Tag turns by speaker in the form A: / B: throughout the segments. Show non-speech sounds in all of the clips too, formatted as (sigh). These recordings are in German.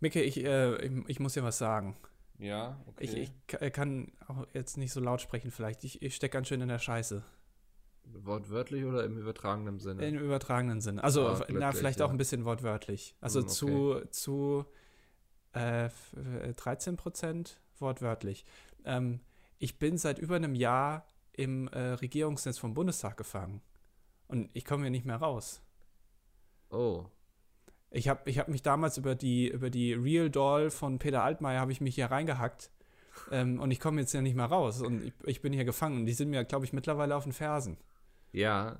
A: Micke, ich, äh, ich, ich muss dir was sagen.
B: Ja, okay.
A: Ich, ich äh, kann auch jetzt nicht so laut sprechen vielleicht. Ich, ich stecke ganz schön in der Scheiße.
B: Wortwörtlich oder im übertragenen Sinne?
A: Im übertragenen Sinne. Also,
B: Ah,
A: na, vielleicht
B: ja.
A: auch ein bisschen wortwörtlich. Also
B: Hm,
A: zu, zu äh, f- äh, 13 Prozent wortwörtlich. Ähm, ich bin seit über einem Jahr im äh, Regierungsnetz vom Bundestag gefangen. Und ich komme hier nicht mehr raus.
B: oh.
A: Ich habe ich hab mich damals über die, über die Real Doll von Peter Altmaier habe ich mich hier reingehackt. Ähm, und ich komme jetzt ja nicht mehr raus. Und ich, ich bin hier gefangen. Und die sind mir, glaube ich, mittlerweile auf den Fersen.
B: Ja,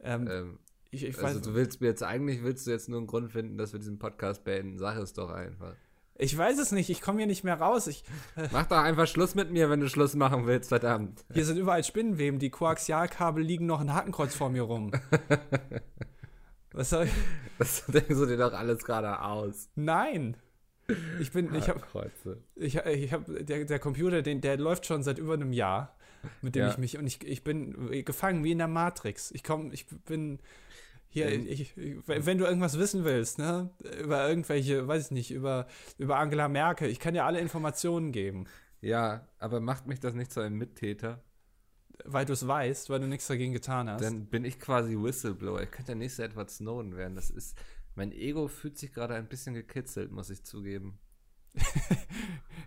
A: Ähm,
B: ähm,
A: ich, ich,
B: also
A: weiß,
B: du willst mir jetzt, eigentlich willst du jetzt nur einen Grund finden, dass wir diesen Podcast beenden. Sag es doch einfach.
A: ich weiß es nicht. Ich komme hier nicht mehr raus. Ich, (laughs)
B: Mach doch einfach Schluss mit mir, wenn du Schluss machen willst, verdammt.
A: Hier sind überall Spinnenweben, die Koaxialkabel liegen noch ein Hakenkreuz vor mir rum. (laughs) Was soll ich? (laughs)
B: Das denkst du dir doch alles gerade aus.
A: Nein! Ich bin, ich habe,
B: Kreuze.
A: ich, ich habe, der, der Computer, den, der läuft schon seit über einem Jahr, mit dem
B: Ja.
A: ich mich, und ich, ich bin gefangen wie in der Matrix. Ich komme, ich bin hier,
B: Ähm.
A: ich, wenn du irgendwas wissen willst, ne, über irgendwelche, weiß ich nicht, über, über Angela Merkel, ich kann dir alle Informationen geben,
B: Ja, aber macht mich das nicht zu einem Mittäter?
A: Weil du es weißt, weil du nichts dagegen getan hast.
B: Dann bin ich quasi Whistleblower. Ich könnte der nächste Edward Snowden werden. Das ist, mein Ego fühlt sich gerade ein bisschen gekitzelt, muss ich zugeben. (laughs)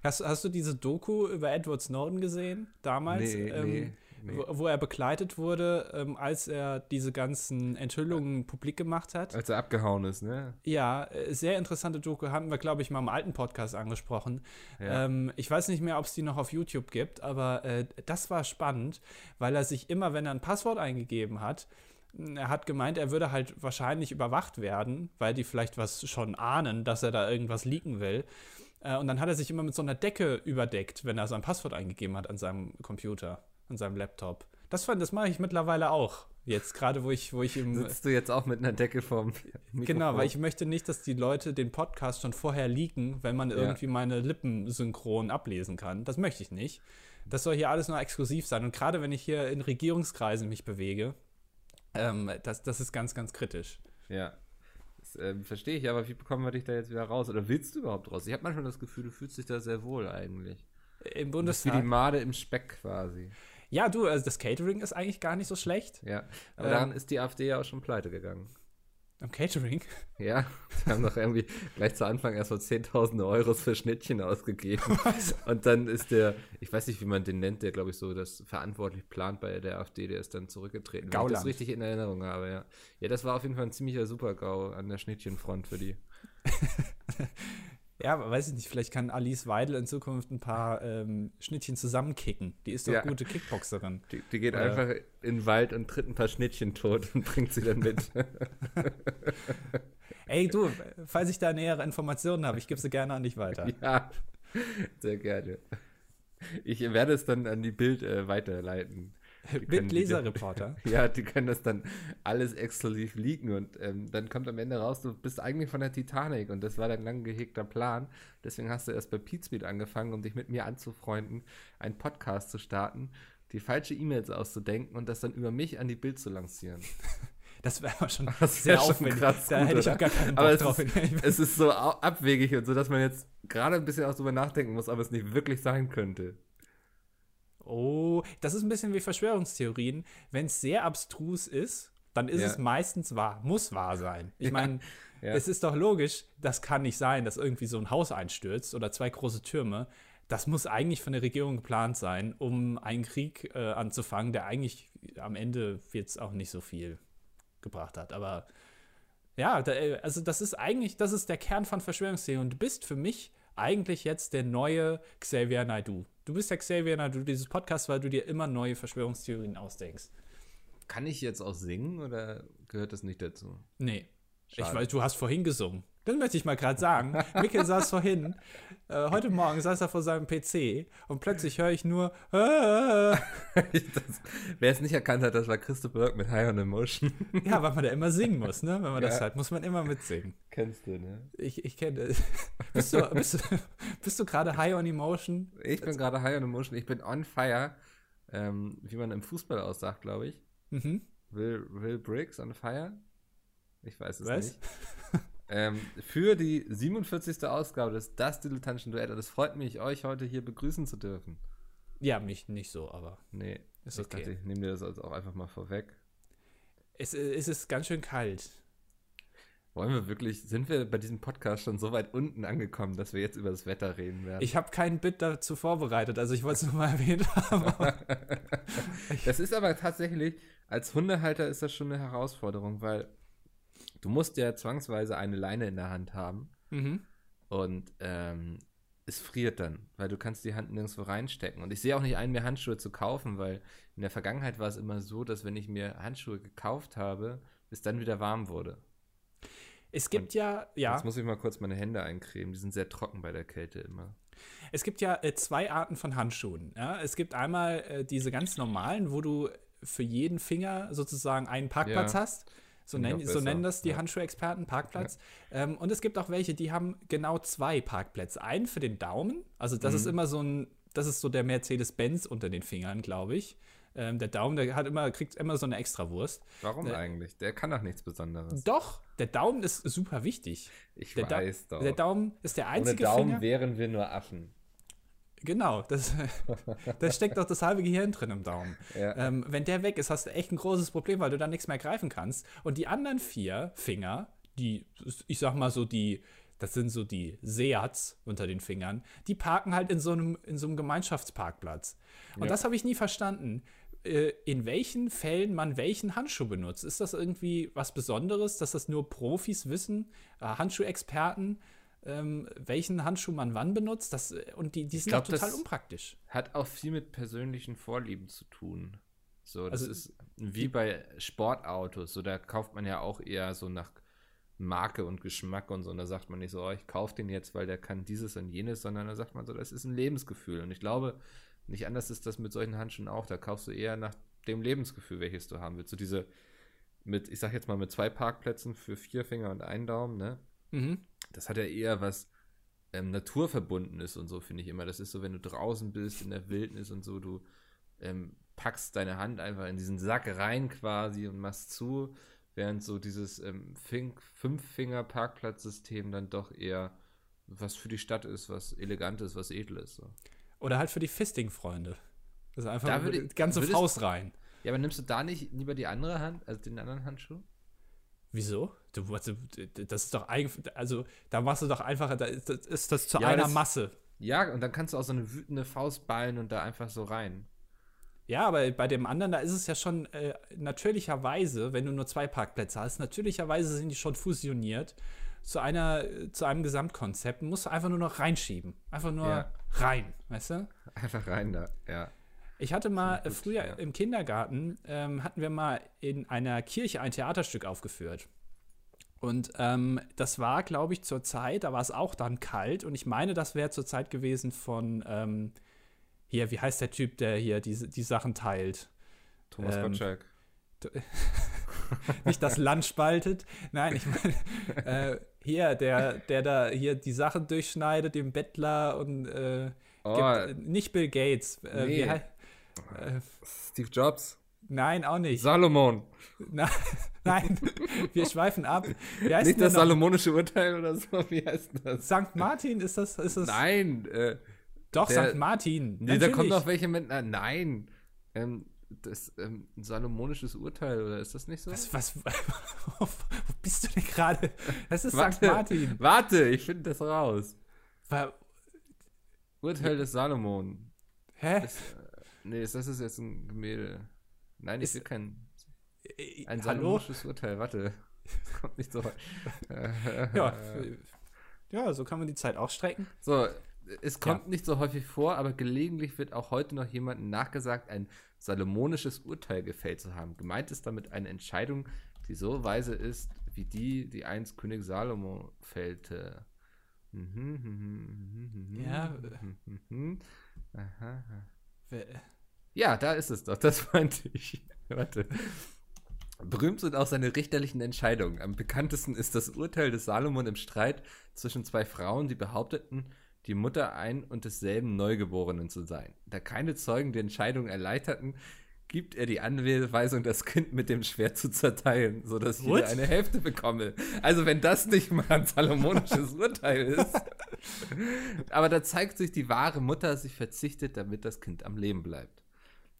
A: Hast, hast du diese Doku über Edward Snowden gesehen damals?
B: Nee,
A: ähm,
B: nee, nee.
A: Wo, wo er begleitet wurde, ähm, als er diese ganzen Enthüllungen publik gemacht hat.
B: Als er abgehauen ist, ne?
A: Ja, äh, sehr interessante Doku, haben wir, glaube ich, mal im alten Podcast angesprochen.
B: Ja.
A: Ähm, ich weiß nicht mehr, ob es die noch auf YouTube gibt, aber äh, das war spannend, weil er sich immer, wenn er ein Passwort eingegeben hat, er hat gemeint, er würde halt wahrscheinlich überwacht werden, weil die vielleicht was schon ahnen, dass er da irgendwas leaken will. Äh, Und dann hat er sich immer mit so einer Decke überdeckt, wenn er sein Passwort eingegeben hat an seinem Computer, an seinem Laptop. Das, das mache ich mittlerweile auch. Jetzt gerade, wo ich, wo ich im.
B: Sitzt du jetzt auch mit einer Decke vorm Mikrofon?
A: Genau, weil ich möchte nicht, dass die Leute den Podcast schon vorher leaken, wenn man
B: Ja.
A: irgendwie meine Lippen synchron ablesen kann. Das möchte ich nicht. Das soll hier alles nur exklusiv sein. Und gerade wenn ich hier in Regierungskreisen mich bewege, ähm, das, das ist ganz, ganz kritisch.
B: Ja. Das ähm, verstehe ich, aber wie bekommen wir dich da jetzt wieder raus? Oder willst du überhaupt raus? Ich habe manchmal das Gefühl, du fühlst dich da sehr wohl eigentlich.
A: Im
B: bist wie die
A: Bundestag.
B: Made im Speck quasi.
A: Ja, du, also das Catering ist eigentlich gar nicht so schlecht.
B: Ja. Aber
A: Ähm.
B: daran ist die AfD ja auch schon pleite gegangen.
A: Am Catering.
B: Ja, die haben doch irgendwie gleich zu Anfang erst mal 10.000 Euros für Schnittchen ausgegeben. (laughs) Und dann ist der, ich weiß nicht, wie man den nennt, der, glaube ich, so das verantwortlich plant bei der AfD, der ist dann zurückgetreten. Wenn ich
A: Gauland.
B: das richtig in Erinnerung habe, ja. Ja, das war auf jeden Fall ein ziemlicher Super-GAU an der Schnittchenfront für die. (laughs)
A: Ja, weiß ich nicht, vielleicht kann Alice Weidel in Zukunft ein paar ähm, Schnittchen zusammenkicken. Die ist doch
B: Ja.
A: gute Kickboxerin.
B: Die, die geht
A: Oder-
B: einfach in den Wald und tritt ein paar Schnittchen tot und (laughs) bringt sie dann mit. (laughs)
A: Ey, du, falls ich da nähere Informationen habe, ich gebe sie gerne an dich weiter. (laughs)
B: ja, sehr gerne. Ich werde es dann an die Bild äh, weiterleiten.
A: Mit Leserreporter. (laughs)
B: Ja, die können das dann alles exklusiv leaken und ähm, dann kommt am Ende raus, du bist eigentlich von der Titanic und das war dein lang gehegter Plan. Deswegen hast du erst bei Pete angefangen, um dich mit mir anzufreunden, einen Podcast zu starten, die falsche E-Mails auszudenken und das dann über mich an die Bild zu lancieren. (laughs)
A: Das wäre aber schon (laughs)
B: Das
A: sehr
B: schon
A: aufwendig.
B: krass
A: da
B: gut,
A: hätte ich auch gar keinen Bock
B: Aber es
A: drauf.
B: ist, es ist so abwegig und so, dass man jetzt gerade ein bisschen auch drüber nachdenken muss, ob es nicht wirklich sein könnte.
A: Oh, das ist ein bisschen wie Verschwörungstheorien. Wenn es sehr abstrus ist, dann ist
B: Ja.
A: es meistens wahr, muss wahr sein. Ich meine, (laughs)
B: Ja.
A: es ist doch logisch, das kann nicht sein, dass irgendwie so ein Haus einstürzt oder zwei große Türme. Das muss eigentlich von der Regierung geplant sein, um einen Krieg äh, anzufangen, der eigentlich am Ende jetzt auch nicht so viel gebracht hat. Aber ja, da, äh, also das ist eigentlich, das ist der Kern von Verschwörungstheorien. Und du bist für mich eigentlich jetzt der neue Xavier Naidoo. Du bist der Xavier Naidoo dieses Podcasts, weil du dir immer neue Verschwörungstheorien ausdenkst.
B: Kann ich jetzt auch singen oder gehört das nicht dazu?
A: Nee. Ich
B: Schade.
A: weiß, du hast vorhin gesungen. Das möchte ich mal gerade sagen. Mikkel saß vorhin, äh, heute Morgen saß er vor seinem PC und plötzlich höre ich nur, äh, (laughs)
B: das, wer es nicht erkannt hat, das war Christo Berg mit High on Emotion.
A: ja, weil man da immer singen muss, ne? Wenn man das
B: Ja.
A: hört, muss man immer mitsingen.
B: Kennst du, ne?
A: Ich, ich kenne bist du, bist du, bist du gerade high on emotion?
B: Ich bin gerade High on Emotion, ich bin on fire, ähm, wie man im Fußball aussagt, glaube ich.
A: Mhm.
B: Will, Will Briggs on fire? Ich weiß es
A: Was?
B: nicht. (laughs) ähm, für die 47. Ausgabe des Das Dilettantischen Duett. Und es freut mich, euch heute hier begrüßen zu dürfen.
A: Ja, mich nicht so, aber.
B: Nee,
A: ist
B: ich
A: okay.
B: dachte, ich nehme dir das also auch einfach mal vorweg.
A: Es, es ist ganz schön kalt.
B: Wollen wir wirklich, sind wir bei diesem Podcast schon so weit unten angekommen, dass wir jetzt über das Wetter reden werden?
A: Ich habe kein Bit dazu vorbereitet, also ich wollte es nur mal (laughs) erwähnt haben.
B: das ist aber tatsächlich, als Hundehalter ist das schon eine Herausforderung, weil du musst ja zwangsweise eine Leine in der Hand haben
A: mhm.
B: und ähm, es friert dann, weil du kannst die Hand nirgendwo reinstecken. Und ich sehe auch nicht ein, mir Handschuhe zu kaufen, weil in der Vergangenheit war es immer so, dass wenn ich mir Handschuhe gekauft habe, es dann wieder warm wurde.
A: Es gibt
B: Und
A: ja, ja.
B: Jetzt muss ich mal kurz meine Hände eincremen. Die sind sehr trocken bei der Kälte immer.
A: Es gibt ja äh, zwei Arten von Handschuhen. Ja? Es gibt einmal äh, diese ganz normalen, wo du für jeden Finger sozusagen einen Parkplatz
B: Ja.
A: hast. So, nenn, so nennen das die
B: Ja.
A: Handschuhexperten, Parkplatz. Ähm, und es gibt auch welche, die haben genau zwei Parkplätze. Einen für den Daumen, also das ist
B: Mhm.
A: immer so ein, das ist so der Mercedes-Benz unter den Fingern, glaube ich. Ähm, der Daumen, der hat immer, kriegt immer so eine Extrawurst.
B: Warum
A: Äh,
B: eigentlich? Der kann doch nichts Besonderes.
A: Doch, der Daumen ist super wichtig.
B: Ich
A: Der, Da-
B: weiß doch.
A: der Daumen ist der
B: Ohne
A: einzige
B: Daumen
A: Finger.
B: wären wir nur Affen.
A: Genau, das, (laughs) da steckt doch das halbe Gehirn drin im Daumen.
B: Ja.
A: Ähm, wenn der weg ist, hast du echt ein großes Problem, weil du dann nichts mehr greifen kannst. Und die anderen vier Finger, die, ich sag mal so, die, das sind so die Seats unter den Fingern, die parken halt in so einem, in so einem Gemeinschaftsparkplatz. Und
B: Ja.
A: das habe ich nie verstanden. äh, In welchen Fällen man welchen Handschuh benutzt. Ist das irgendwie was Besonderes, dass das nur Profis wissen, äh, Handschuhexperten, ähm, welchen Handschuh man wann benutzt? Das, und die, die sind
B: glaub,
A: auch total unpraktisch.
B: Hat auch viel mit persönlichen Vorlieben zu tun. So, das
A: Also,
B: ist wie bei Sportautos. So, da kauft man ja auch eher so nach Marke und Geschmack und so. Und da sagt man nicht so, oh, ich kaufe den jetzt, weil der kann dieses und jenes, sondern da sagt man so, das ist ein Lebensgefühl. Und ich glaube, nicht anders ist das mit solchen Handschuhen auch. Da kaufst du eher nach dem Lebensgefühl, welches du haben willst. So diese mit, ich sag jetzt mal, mit zwei Parkplätzen für vier Finger und einen Daumen, ne?
A: Mhm.
B: das hat ja eher was ähm, Naturverbundenes und so, finde ich immer. Das ist so, wenn du draußen bist, in der Wildnis und so, du ähm, packst deine Hand einfach in diesen Sack rein quasi und machst zu, während so dieses ähm, Fünf-Finger-Parkplatzsystem dann doch eher was für die Stadt ist, was elegant ist, was edel ist. So.
A: Oder halt für die Fisting-Freunde. Ist einfach
B: Da würde-
A: die ganze
B: würdest-
A: Faust rein.
B: Ja, aber nimmst du da nicht lieber die andere Hand, also den anderen Handschuh?
A: Wieso? Du, also, das ist doch eigentlich, also da machst du doch einfach, da ist das, ist das zu
B: Ja,
A: einer
B: das-
A: Masse.
B: Ja, und dann kannst du auch so eine wütende Faust ballen und da einfach so rein.
A: Ja, aber bei dem anderen, da ist es ja schon äh, natürlicherweise, wenn du nur zwei Parkplätze hast, natürlicherweise sind die schon fusioniert zu einer, zu einem Gesamtkonzept. Musst du einfach nur noch reinschieben. Einfach nur
B: Ja.
A: rein, weißt du?
B: Einfach rein da, ja.
A: Ich hatte mal
B: Gut,
A: früher
B: ja.
A: im Kindergarten, ähm, hatten wir mal in einer Kirche ein Theaterstück aufgeführt. Und ähm, das war, glaube ich, zur Zeit, da war es auch dann kalt. Und ich meine, das wäre zur Zeit gewesen von, ähm, hier, wie heißt der Typ, der hier die, die Sachen teilt?
B: Thomas
A: Ähm,
B: Gottschalk. (laughs)
A: Nicht das Land spaltet. Nein, ich meine, äh, hier, der, der da hier die Sachen durchschneidet, dem Bettler und äh,
B: Oh,
A: gibt, nicht Bill Gates. Äh, wie
B: Nee.
A: hei- äh,
B: Steve Jobs.
A: Nein, auch nicht.
B: Salomon.
A: Na, (laughs) nein, wir schweifen ab. Wie heißt
B: Nicht das
A: noch?
B: salomonische Urteil oder so? Wie heißt das?
A: St. Martin ist das? Ist das
B: Nein. Äh,
A: Doch,
B: der-
A: St. Martin.
B: nee, da kommen
A: Natürlich.
B: noch welche mit. Na, nein. Ähm, das ähm, ein salomonisches Urteil, oder ist das nicht so?
A: Was, was, (laughs) wo bist du denn gerade? Das ist St.
B: Warte,
A: Martin.
B: Warte, ich finde das raus.
A: Wa-
B: Urteil des Salomon.
A: Hä?
B: Das, äh, nee, das ist jetzt ein Gemälde. Nein, ich
A: Ist-
B: will kein.
A: Äh,
B: Ein
A: Hallo?
B: salomonisches Urteil, warte. (laughs) Das kommt nicht so. (laughs)
A: Ja, äh, ja, so kann man die Zeit auch strecken.
B: So, es kommt nicht so häufig vor, aber gelegentlich wird auch heute noch jemandem nachgesagt, ein salomonisches Urteil gefällt zu haben. Gemeint ist damit eine Entscheidung, die so weise ist, wie die, die einst König Salomo fällte.
A: Ja.
B: Aha, Ja, da ist es doch, das (laughs) meinte ich. Warte. Berühmt sind auch seine richterlichen Entscheidungen. Am bekanntesten ist das Urteil des Salomon im Streit zwischen zwei Frauen, die behaupteten, die Mutter ein und desselben Neugeborenen zu sein. Da keine Zeugen die Entscheidung erleichterten, gibt er die Anweisung, das Kind mit dem Schwert zu zerteilen, sodass ich jeder eine Hälfte bekomme. Also wenn das nicht mal ein salomonisches Urteil ist. (laughs) Aber da zeigt sich, die wahre Mutter sich verzichtet, damit das Kind am Leben bleibt.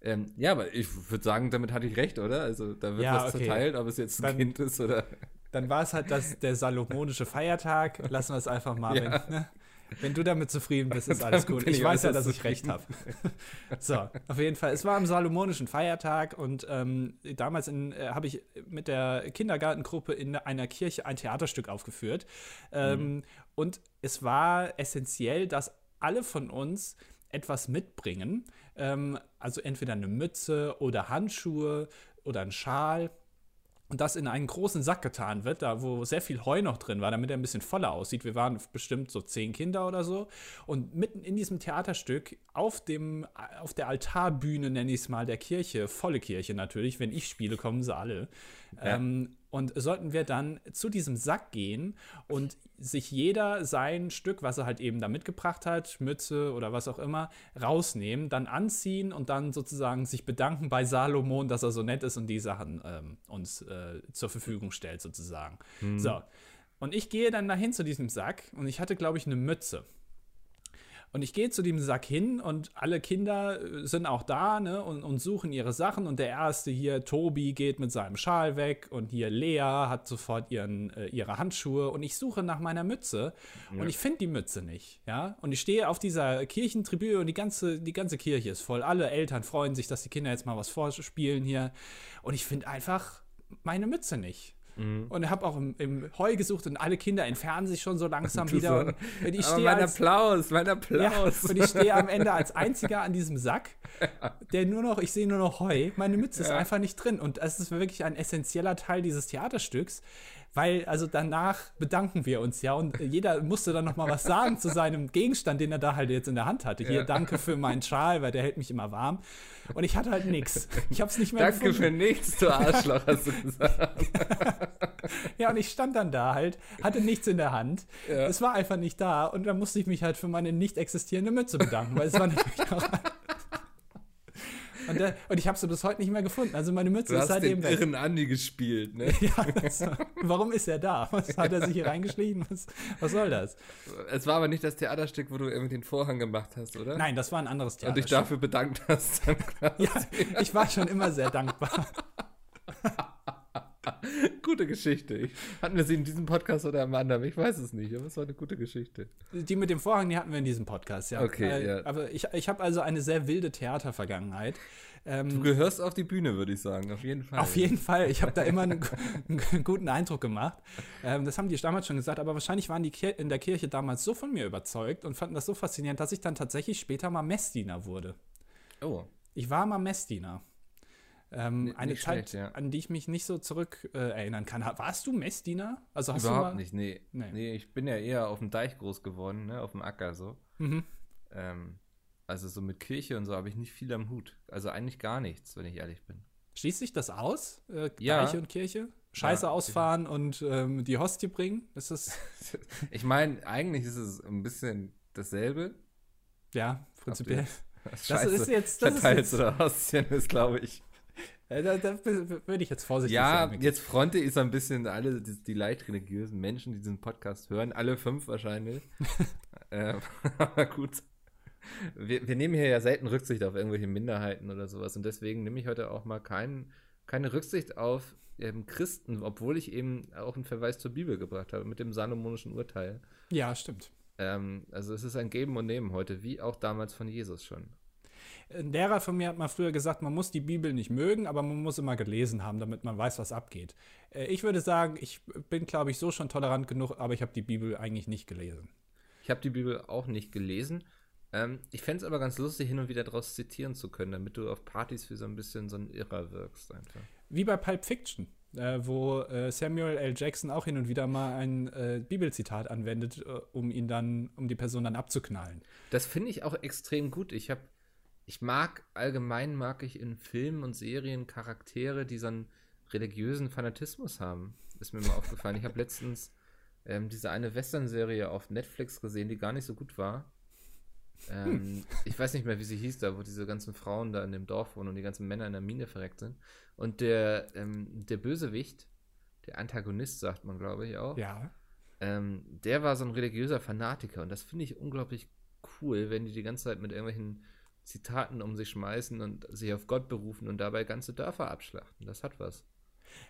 B: Ähm, ja, aber ich würde sagen, damit hatte ich recht, oder? Also da wird ja, was okay. zerteilt, ob es jetzt ein dann, Kind ist oder.
A: Dann war es halt das, der salomonische Feiertag. Lassen wir es einfach mal. Ja. Wenn, ne? Wenn du damit zufrieden bist, ist (laughs) alles gut. Ich, ich weiß ja, dass ich recht habe. (laughs) so, auf jeden Fall. Es war am Salomonischen Feiertag und ähm, damals äh, habe ich mit der Kindergartengruppe in einer Kirche ein Theaterstück aufgeführt. Ähm, mhm. Und es war essentiell, dass alle von uns etwas mitbringen. Ähm, also entweder eine Mütze oder Handschuhe oder ein Schal und das in einen großen Sack getan wird, da wo sehr viel Heu noch drin war, damit er ein bisschen voller aussieht. Wir waren bestimmt so zehn Kinder oder so. Und mitten in diesem Theaterstück auf dem, auf der Altarbühne, nenne ich es mal, der Kirche, volle Kirche natürlich, wenn ich spiele, kommen sie alle. Ja. Ähm, und sollten wir dann zu diesem Sack gehen und sich jeder sein Stück, was er halt eben da mitgebracht hat, Mütze oder was auch immer, rausnehmen, dann anziehen und dann sozusagen sich bedanken bei Salomon, dass er so nett ist und die Sachen ähm, uns äh, zur Verfügung stellt, sozusagen. Mhm. So. Und ich gehe dann dahin zu diesem Sack und ich hatte, glaube ich, eine Mütze. Und ich gehe zu dem Sack hin und alle Kinder äh, sind auch da ne, und, und suchen ihre Sachen. Und der erste hier, Tobi, geht mit seinem Schal weg. Und hier Lea hat sofort ihren, äh, ihre Handschuhe. Und ich suche nach meiner Mütze. Ja. Und ich finde die Mütze nicht. Ja? Und ich stehe auf dieser Kirchentribüne und die ganze, die ganze Kirche ist voll. Alle Eltern freuen sich, dass die Kinder jetzt mal was vorspielen hier. Und ich finde einfach meine Mütze nicht. Mhm. Und habe auch im, im, Heu gesucht und alle Kinder entfernen sich schon so langsam wieder. Und,
B: und ich mein als, Applaus, mein Applaus.
A: Ja, und ich stehe am (laughs) Ende als einziger an diesem Sack, der nur noch, ich sehe nur noch Heu. Meine Mütze ja. ist einfach nicht drin. Und es ist wirklich ein essentieller Teil dieses Theaterstücks, weil also danach bedanken wir uns ja und jeder musste dann noch mal was sagen zu seinem Gegenstand, den er da halt jetzt in der Hand hatte. Hier, ja. danke für meinen Schal, weil der hält mich immer warm. Und ich hatte halt nichts. Ich habe es nicht mehr
B: Danke gefunden. für nichts, du Arschloch, hast du gesagt. (laughs)
A: ja, und ich stand dann da halt, hatte nichts in der Hand. Ja. Es war einfach nicht da und dann musste ich mich halt für meine nicht existierende Mütze bedanken, weil es war natürlich noch und, der, und ich habe sie bis heute nicht mehr gefunden. Also meine Mütze
B: du
A: ist seitdem
B: weg. irren Andi gespielt, ne? (laughs)
A: ja, also, warum ist er da? Was hat er sich hier reingeschlichen? Was, was, soll das?
B: Es war aber nicht das Theaterstück, wo du irgendwie den Vorhang gemacht hast, oder?
A: Nein, das war ein anderes Theaterstück.
B: Und dich dafür bedankt hast.
A: ja, ich war schon immer sehr dankbar. (laughs) (laughs)
B: gute Geschichte. hatten wir sie in diesem Podcast oder am anderen? Ich weiß es nicht, aber es war eine gute Geschichte.
A: Die mit dem Vorhang, die hatten wir in diesem Podcast, ja.
B: Okay, äh,
A: ja. Aber ich, ich habe also eine sehr wilde Theatervergangenheit.
B: Ähm, du gehörst auf die Bühne, würde ich sagen, auf jeden Fall.
A: Auf jeden Fall. Ich habe da immer einen, (laughs) einen, guten Eindruck gemacht. Ähm, das haben die damals schon gesagt, aber wahrscheinlich waren die Kir in der Kirche damals so von mir überzeugt und fanden das so faszinierend, dass ich dann tatsächlich später mal Messdiener wurde.
B: Oh.
A: Ich war mal Messdiener. Ähm, eine Zeit, schlecht, ja. an die ich mich nicht so zurück äh, erinnern kann. Warst du Messdiener?
B: Also hast Überhaupt du mal... nicht, nee. nee. nee. ich bin ja eher auf dem Deich groß geworden, ne? auf dem Acker so. Mhm. Ähm, also so mit Kirche und so habe ich nicht viel am Hut. Also eigentlich gar nichts, wenn ich ehrlich bin.
A: Schließt sich das aus? Äh,
B: ja.
A: Deiche und Kirche? Scheiße ja, ausfahren ja. und ähm, die Hostie bringen? Ist das (laughs)
B: ich meine, eigentlich ist es ein bisschen dasselbe.
A: Ja, prinzipiell.
B: Das ist jetzt. Das ist jetzt, Hostien ist, glaube ich.
A: Da, da würde ich jetzt vorsichtig
B: ja, sein. Ja, jetzt Fronte ist ein bisschen alle die, die, leicht religiösen Menschen, die diesen Podcast hören, alle fünf wahrscheinlich. (laughs) ähm, (laughs) aber gut. Wir, wir, nehmen hier ja selten Rücksicht auf irgendwelche Minderheiten oder sowas und deswegen nehme ich heute auch mal kein, keine Rücksicht auf ähm, Christen, obwohl ich eben auch einen Verweis zur Bibel gebracht habe mit dem salomonischen Urteil.
A: Ja, stimmt.
B: Ähm, also es ist ein Geben und Nehmen heute, wie auch damals von Jesus schon.
A: Ein Lehrer von mir hat mal früher gesagt, man muss die Bibel nicht mögen, aber man muss immer gelesen haben, damit man weiß, was abgeht. Äh, ich würde sagen, ich bin, glaube ich, so schon tolerant genug, aber ich habe die Bibel eigentlich nicht gelesen.
B: Ich habe die Bibel auch nicht gelesen. Ähm, ich fände es aber ganz lustig, hin und wieder daraus zitieren zu können, damit du auf Partys wie so ein bisschen so ein Irrer wirkst einfach.
A: Wie bei Pulp Fiction. Äh, wo äh, Samuel L. Jackson auch hin und wieder mal ein äh, Bibelzitat anwendet, äh, um ihn dann, um die Person dann abzuknallen.
B: Das finde ich auch extrem gut. Ich habe ich mag allgemein mag ich in Filmen und Serien Charaktere, die so einen religiösen Fanatismus haben. Ist mir mal aufgefallen. Ich habe letztens ähm, diese eine Western-Serie auf Netflix gesehen, die gar nicht so gut war. Ähm, ich weiß nicht mehr, wie sie hieß, da wo diese ganzen Frauen da in dem Dorf wohnen und die ganzen Männer in der Mine verreckt sind. Und der, ähm, der Bösewicht, der Antagonist, sagt man, glaube ich auch.
A: Ja.
B: Ähm, der war so ein religiöser Fanatiker und das finde ich unglaublich cool, wenn die die ganze Zeit mit irgendwelchen Zitaten um sich schmeißen und sich auf Gott berufen und dabei ganze Dörfer abschlachten. Das hat was.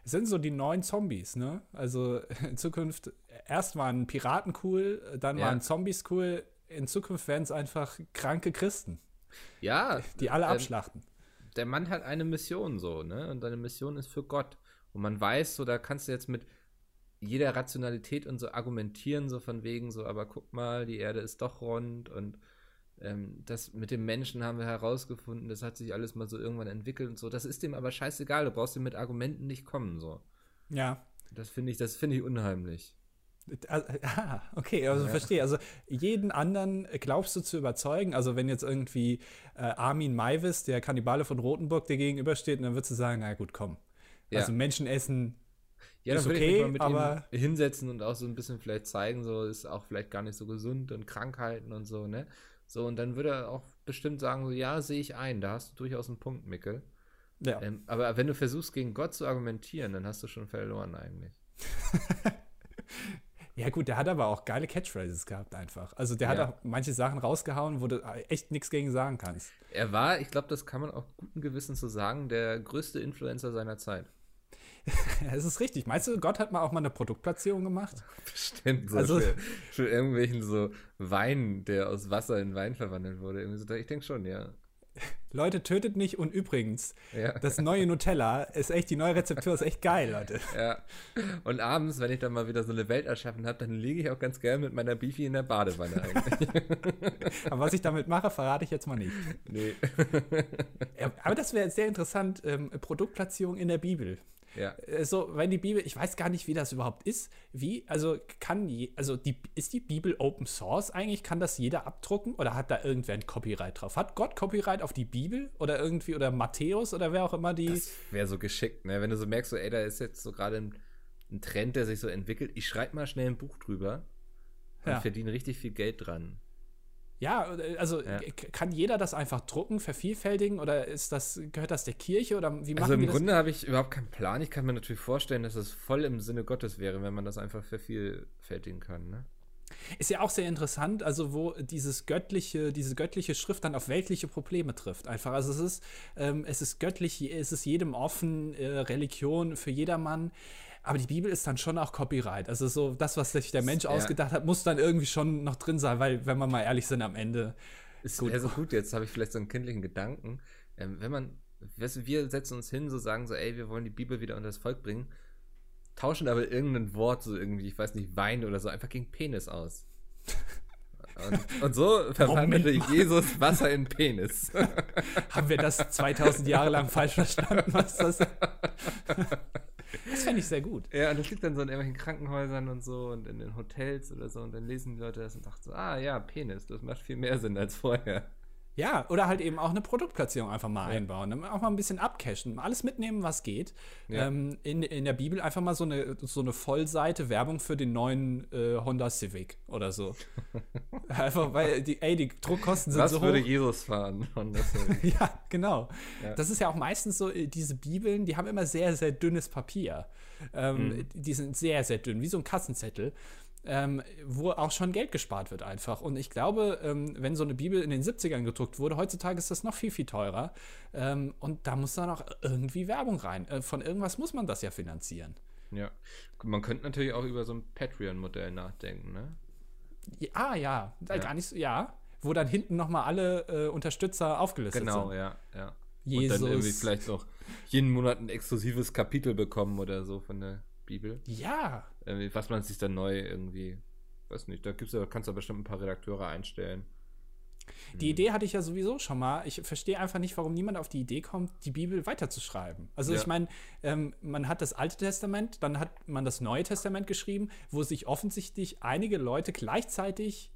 A: Es sind so die neuen Zombies, ne? Also (laughs) in Zukunft, erst waren Piraten cool, dann
B: Ja.
A: waren Zombies cool, in Zukunft werden es einfach kranke Christen,
B: Ja,
A: die alle
B: ähm,
A: abschlachten.
B: der Mann hat eine Mission so, ne? Und seine Mission ist für Gott. Und man weiß, so, da kannst du jetzt mit jeder Rationalität und so argumentieren, so von wegen, so, aber guck mal, die Erde ist doch rund und ähm, das mit dem Menschen haben wir herausgefunden, das hat sich alles mal so irgendwann entwickelt und so. Das ist dem aber scheißegal, du brauchst ihm mit Argumenten nicht kommen, so.
A: Ja.
B: Das finde ich, das finde ich unheimlich. (laughs)
A: Ah, okay, also
B: Ja.
A: verstehe. Also jeden anderen glaubst du zu überzeugen. Also wenn jetzt irgendwie äh, Armin Maivis, der Kannibale von Rothenburg, dir gegenübersteht, dann würdest du sagen, na gut, komm.
B: Ja.
A: Also Menschen essen.
B: Ja,
A: Ist okay, aber-
B: ihm hinsetzen und auch so ein bisschen vielleicht zeigen, so ist auch vielleicht gar nicht so gesund und Krankheiten und so, ne? So, und dann würde er auch bestimmt sagen, so, ja, sehe ich ein, da hast du durchaus einen Punkt, Mickel.
A: Ja.
B: Ähm, aber wenn du versuchst, gegen Gott zu argumentieren, dann hast du schon verloren eigentlich. (laughs)
A: Ja, gut, der hat aber auch geile Catchphrases gehabt, einfach. Also der
B: Ja.
A: hat auch manche Sachen rausgehauen, wo du echt nichts gegen sagen kannst.
B: Er war, ich glaube, das kann man auch guten Gewissens so sagen, der größte Influencer seiner Zeit. (laughs)
A: Es ist richtig. Meinst du, Gott hat mal auch mal eine Produktplatzierung gemacht?
B: Bestimmt, so
A: Also-
B: für, für irgendwelchen so Wein, der aus Wasser in Wein verwandelt wurde. Irgendwie so, ich denke schon, ja.
A: Leute, tötet nicht. Und übrigens,
B: ja.
A: das neue Nutella ist echt, die neue Rezeptur ist echt geil, Leute. (laughs)
B: Ja. Und abends, wenn ich dann mal wieder so eine Welt erschaffen habe, dann liege ich auch ganz gerne mit meiner Beefy in der Badewanne eigentlich. (laughs)
A: Aber was ich damit mache, verrate ich jetzt mal nicht.
B: nee.
A: Ja, Aber das wäre sehr interessant, ähm, Produktplatzierung in der Bibel.
B: Ja.
A: Äh, So, wenn die Bibel, ich weiß gar nicht, wie das überhaupt ist. Wie, also kann, je, also die, ist die Bibel Open Source eigentlich? Kann das jeder abdrucken oder hat da irgendwer ein Copyright drauf? Hat Gott Copyright auf die Bibel oder irgendwie oder Matthäus oder wer auch immer die?
B: Das wäre so geschickt, ne? Wenn du so merkst, so, ey, da ist jetzt so gerade ein, ein Trend, der sich so entwickelt. Ich schreibe mal schnell ein Buch drüber und
A: Ja.
B: verdiene richtig viel Geld dran.
A: Ja, äh, also
B: Ja.
A: k- kann jeder das einfach drucken, vervielfältigen oder ist das, gehört das der Kirche oder wie machen
B: Also im? Grunde habe ich überhaupt keinen Plan. Ich kann mir natürlich vorstellen, dass es voll im Sinne Gottes wäre, wenn man das einfach vervielfältigen kann, ne?
A: Ist ja auch sehr interessant, also wo dieses göttliche, diese göttliche Schrift dann auf weltliche Probleme trifft. Einfach, also es ist, ähm, es ist göttlich, es ist jedem offen, äh, Religion für jedermann. Aber die Bibel ist dann schon auch Copyright. Also so das, was sich der Mensch
B: Ja.
A: ausgedacht hat, muss dann irgendwie schon noch drin sein, weil, wenn wir mal ehrlich sind, am Ende.
B: Ist
A: Gut.
B: gut. so gut, jetzt habe ich vielleicht so einen kindlichen Gedanken. Ähm, wenn man, weißt du, wir setzen uns hin, so sagen so, ey, wir wollen die Bibel wieder unter das Volk bringen, tauschen aber irgendein Wort, so irgendwie, ich weiß nicht, Wein oder so, einfach gegen Penis aus. (laughs) Und, und so verwandelte
A: mal.
B: Jesus Wasser in Penis. (laughs)
A: Haben wir das 2000 Jahre lang falsch verstanden? Was das? das fände ich sehr gut.
B: ja, und das liegt dann so in irgendwelchen Krankenhäusern und so und in den Hotels oder so und dann lesen die Leute das und dachten so, ah ja, Penis, das macht viel mehr Sinn als vorher.
A: Ja, oder halt eben auch eine Produktplatzierung einfach mal einbauen. Dann auch mal ein bisschen abcashen. Alles mitnehmen, was geht.
B: Ja.
A: Ähm, in, in der Bibel einfach mal so eine, so eine Vollseite Werbung für den neuen äh, Honda Civic oder so. (laughs) einfach, weil die, ey, die Druckkosten sind
B: Was
A: so
B: würde
A: hoch.
B: Jesus fahren? (laughs) Das so.
A: Ja, genau.
B: Ja.
A: Das ist ja auch meistens so, äh, diese Bibeln, die haben immer sehr, sehr dünnes Papier. Ähm,
B: Mhm.
A: Die sind sehr, sehr dünn, wie so ein Kassenzettel. Ähm, wo auch schon Geld gespart wird einfach. Und ich glaube, ähm, wenn so eine Bibel in den 70ern gedruckt wurde, heutzutage ist das noch viel, viel teurer. Ähm, und da muss dann auch irgendwie Werbung rein. Äh, von irgendwas muss man das ja finanzieren.
B: Ja. Man könnte natürlich auch über so ein Patreon-Modell nachdenken, ne?
A: Ja, ah, ja.
B: Ja.
A: Gar nicht so, ja. Wo dann hinten nochmal alle äh, Unterstützer aufgelistet
B: Genau,
A: sind.
B: ja, ja.
A: Jesus.
B: Und dann irgendwie vielleicht noch jeden Monat ein exklusives Kapitel bekommen oder so von der Bibel.
A: Ja,
B: was man sich dann neu irgendwie, weiß nicht, da gibt's ja, kannst du bestimmt ein paar Redakteure einstellen.
A: Die Idee hatte ich ja sowieso schon mal. Ich verstehe einfach nicht, warum niemand auf die Idee kommt, die Bibel weiterzuschreiben. Also
B: Ja.
A: ich meine, ähm, man hat das Alte Testament, dann hat man das Neue Testament geschrieben, wo sich offensichtlich einige Leute gleichzeitig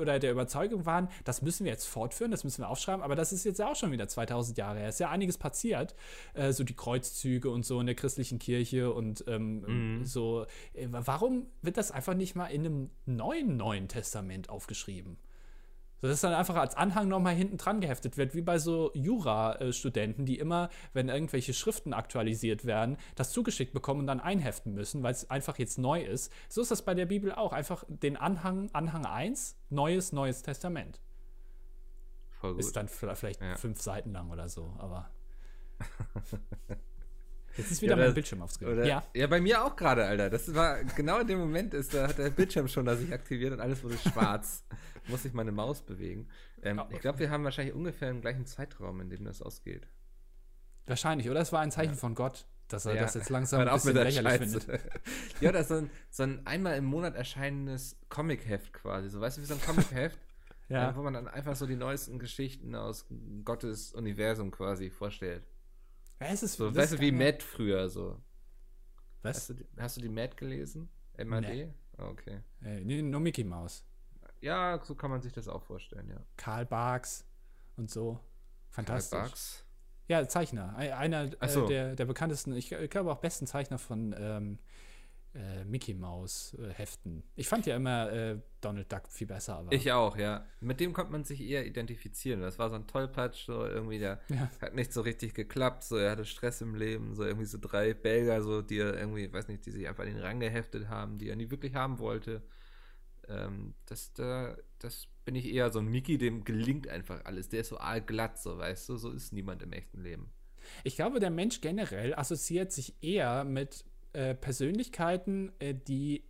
A: oder der Überzeugung waren, das müssen wir jetzt fortführen, das müssen wir aufschreiben, aber das ist jetzt ja auch schon wieder 2000 Jahre her. Es ist ja einiges passiert, äh, so die Kreuzzüge und so in der christlichen Kirche und ähm, so. Äh, warum wird das einfach nicht mal in einem neuen Neuen Testament aufgeschrieben? So, dass dann einfach als Anhang nochmal hinten dran geheftet wird, wie bei so Jura-Studenten, die immer, wenn irgendwelche Schriften aktualisiert werden, das zugeschickt bekommen und dann einheften müssen, weil es einfach jetzt neu ist. So ist das bei der Bibel auch. Einfach den Anhang, Anhang 1, Neues, Neues Testament. Voll gut. Ist dann vielleicht ja. fünf Seiten lang oder so, aber. (laughs) Jetzt ist wieder ja, mein Bildschirm aufs
B: Ja. ja, bei mir auch gerade, Alter. Das war genau in dem Moment, ist, da hat der Bildschirm schon sich aktiviert und alles wurde schwarz. Muss ich meine Maus bewegen. Ähm, oh. Ich glaube, wir haben wahrscheinlich ungefähr den gleichen Zeitraum, in dem das ausgeht.
A: Wahrscheinlich, oder? Es war ein Zeichen ja. von Gott, dass er ja. das jetzt langsam ein bisschen lächerlich findet. (laughs)
B: ja, das ist so ein, so ein einmal im Monat erscheinendes Comic-Heft quasi. So, weißt du, wie so ein Comic-Heft? (laughs) ja. Äh, wo man dann einfach so die neuesten Geschichten aus Gottes Universum quasi vorstellt. Ja, es ist so, weißt du, wie Matt früher so. Was? Hast du, hast du die Matt gelesen? MAD? Nee.
A: Oh, okay. Äh, nee, nur Mickey Mouse.
B: Ja, so kann man sich das auch vorstellen, ja.
A: Karl Barks und so. Fantastisch. Karl Barks? Ja, Zeichner. Einer so. äh, der, der bekanntesten, ich, ich glaube auch besten Zeichner von ähm, äh, Mickey Mouse äh, Heften. Ich fand ja immer äh, Donald Duck viel besser. Aber
B: ich auch, ja. Mit dem konnte man sich eher identifizieren. Das war so ein Tollpatsch, so irgendwie, der ja. hat nicht so richtig geklappt, so er hatte Stress im Leben, so irgendwie so drei Belger, so die er irgendwie, weiß nicht, die sich einfach an den Rang geheftet haben, die er nie wirklich haben wollte. Ähm, das, da, das bin ich eher so ein Mickey, dem gelingt einfach alles. Der ist so aalglatt, so weißt du, so ist niemand im echten Leben.
A: Ich glaube, der Mensch generell assoziiert sich eher mit äh, Persönlichkeiten, äh, die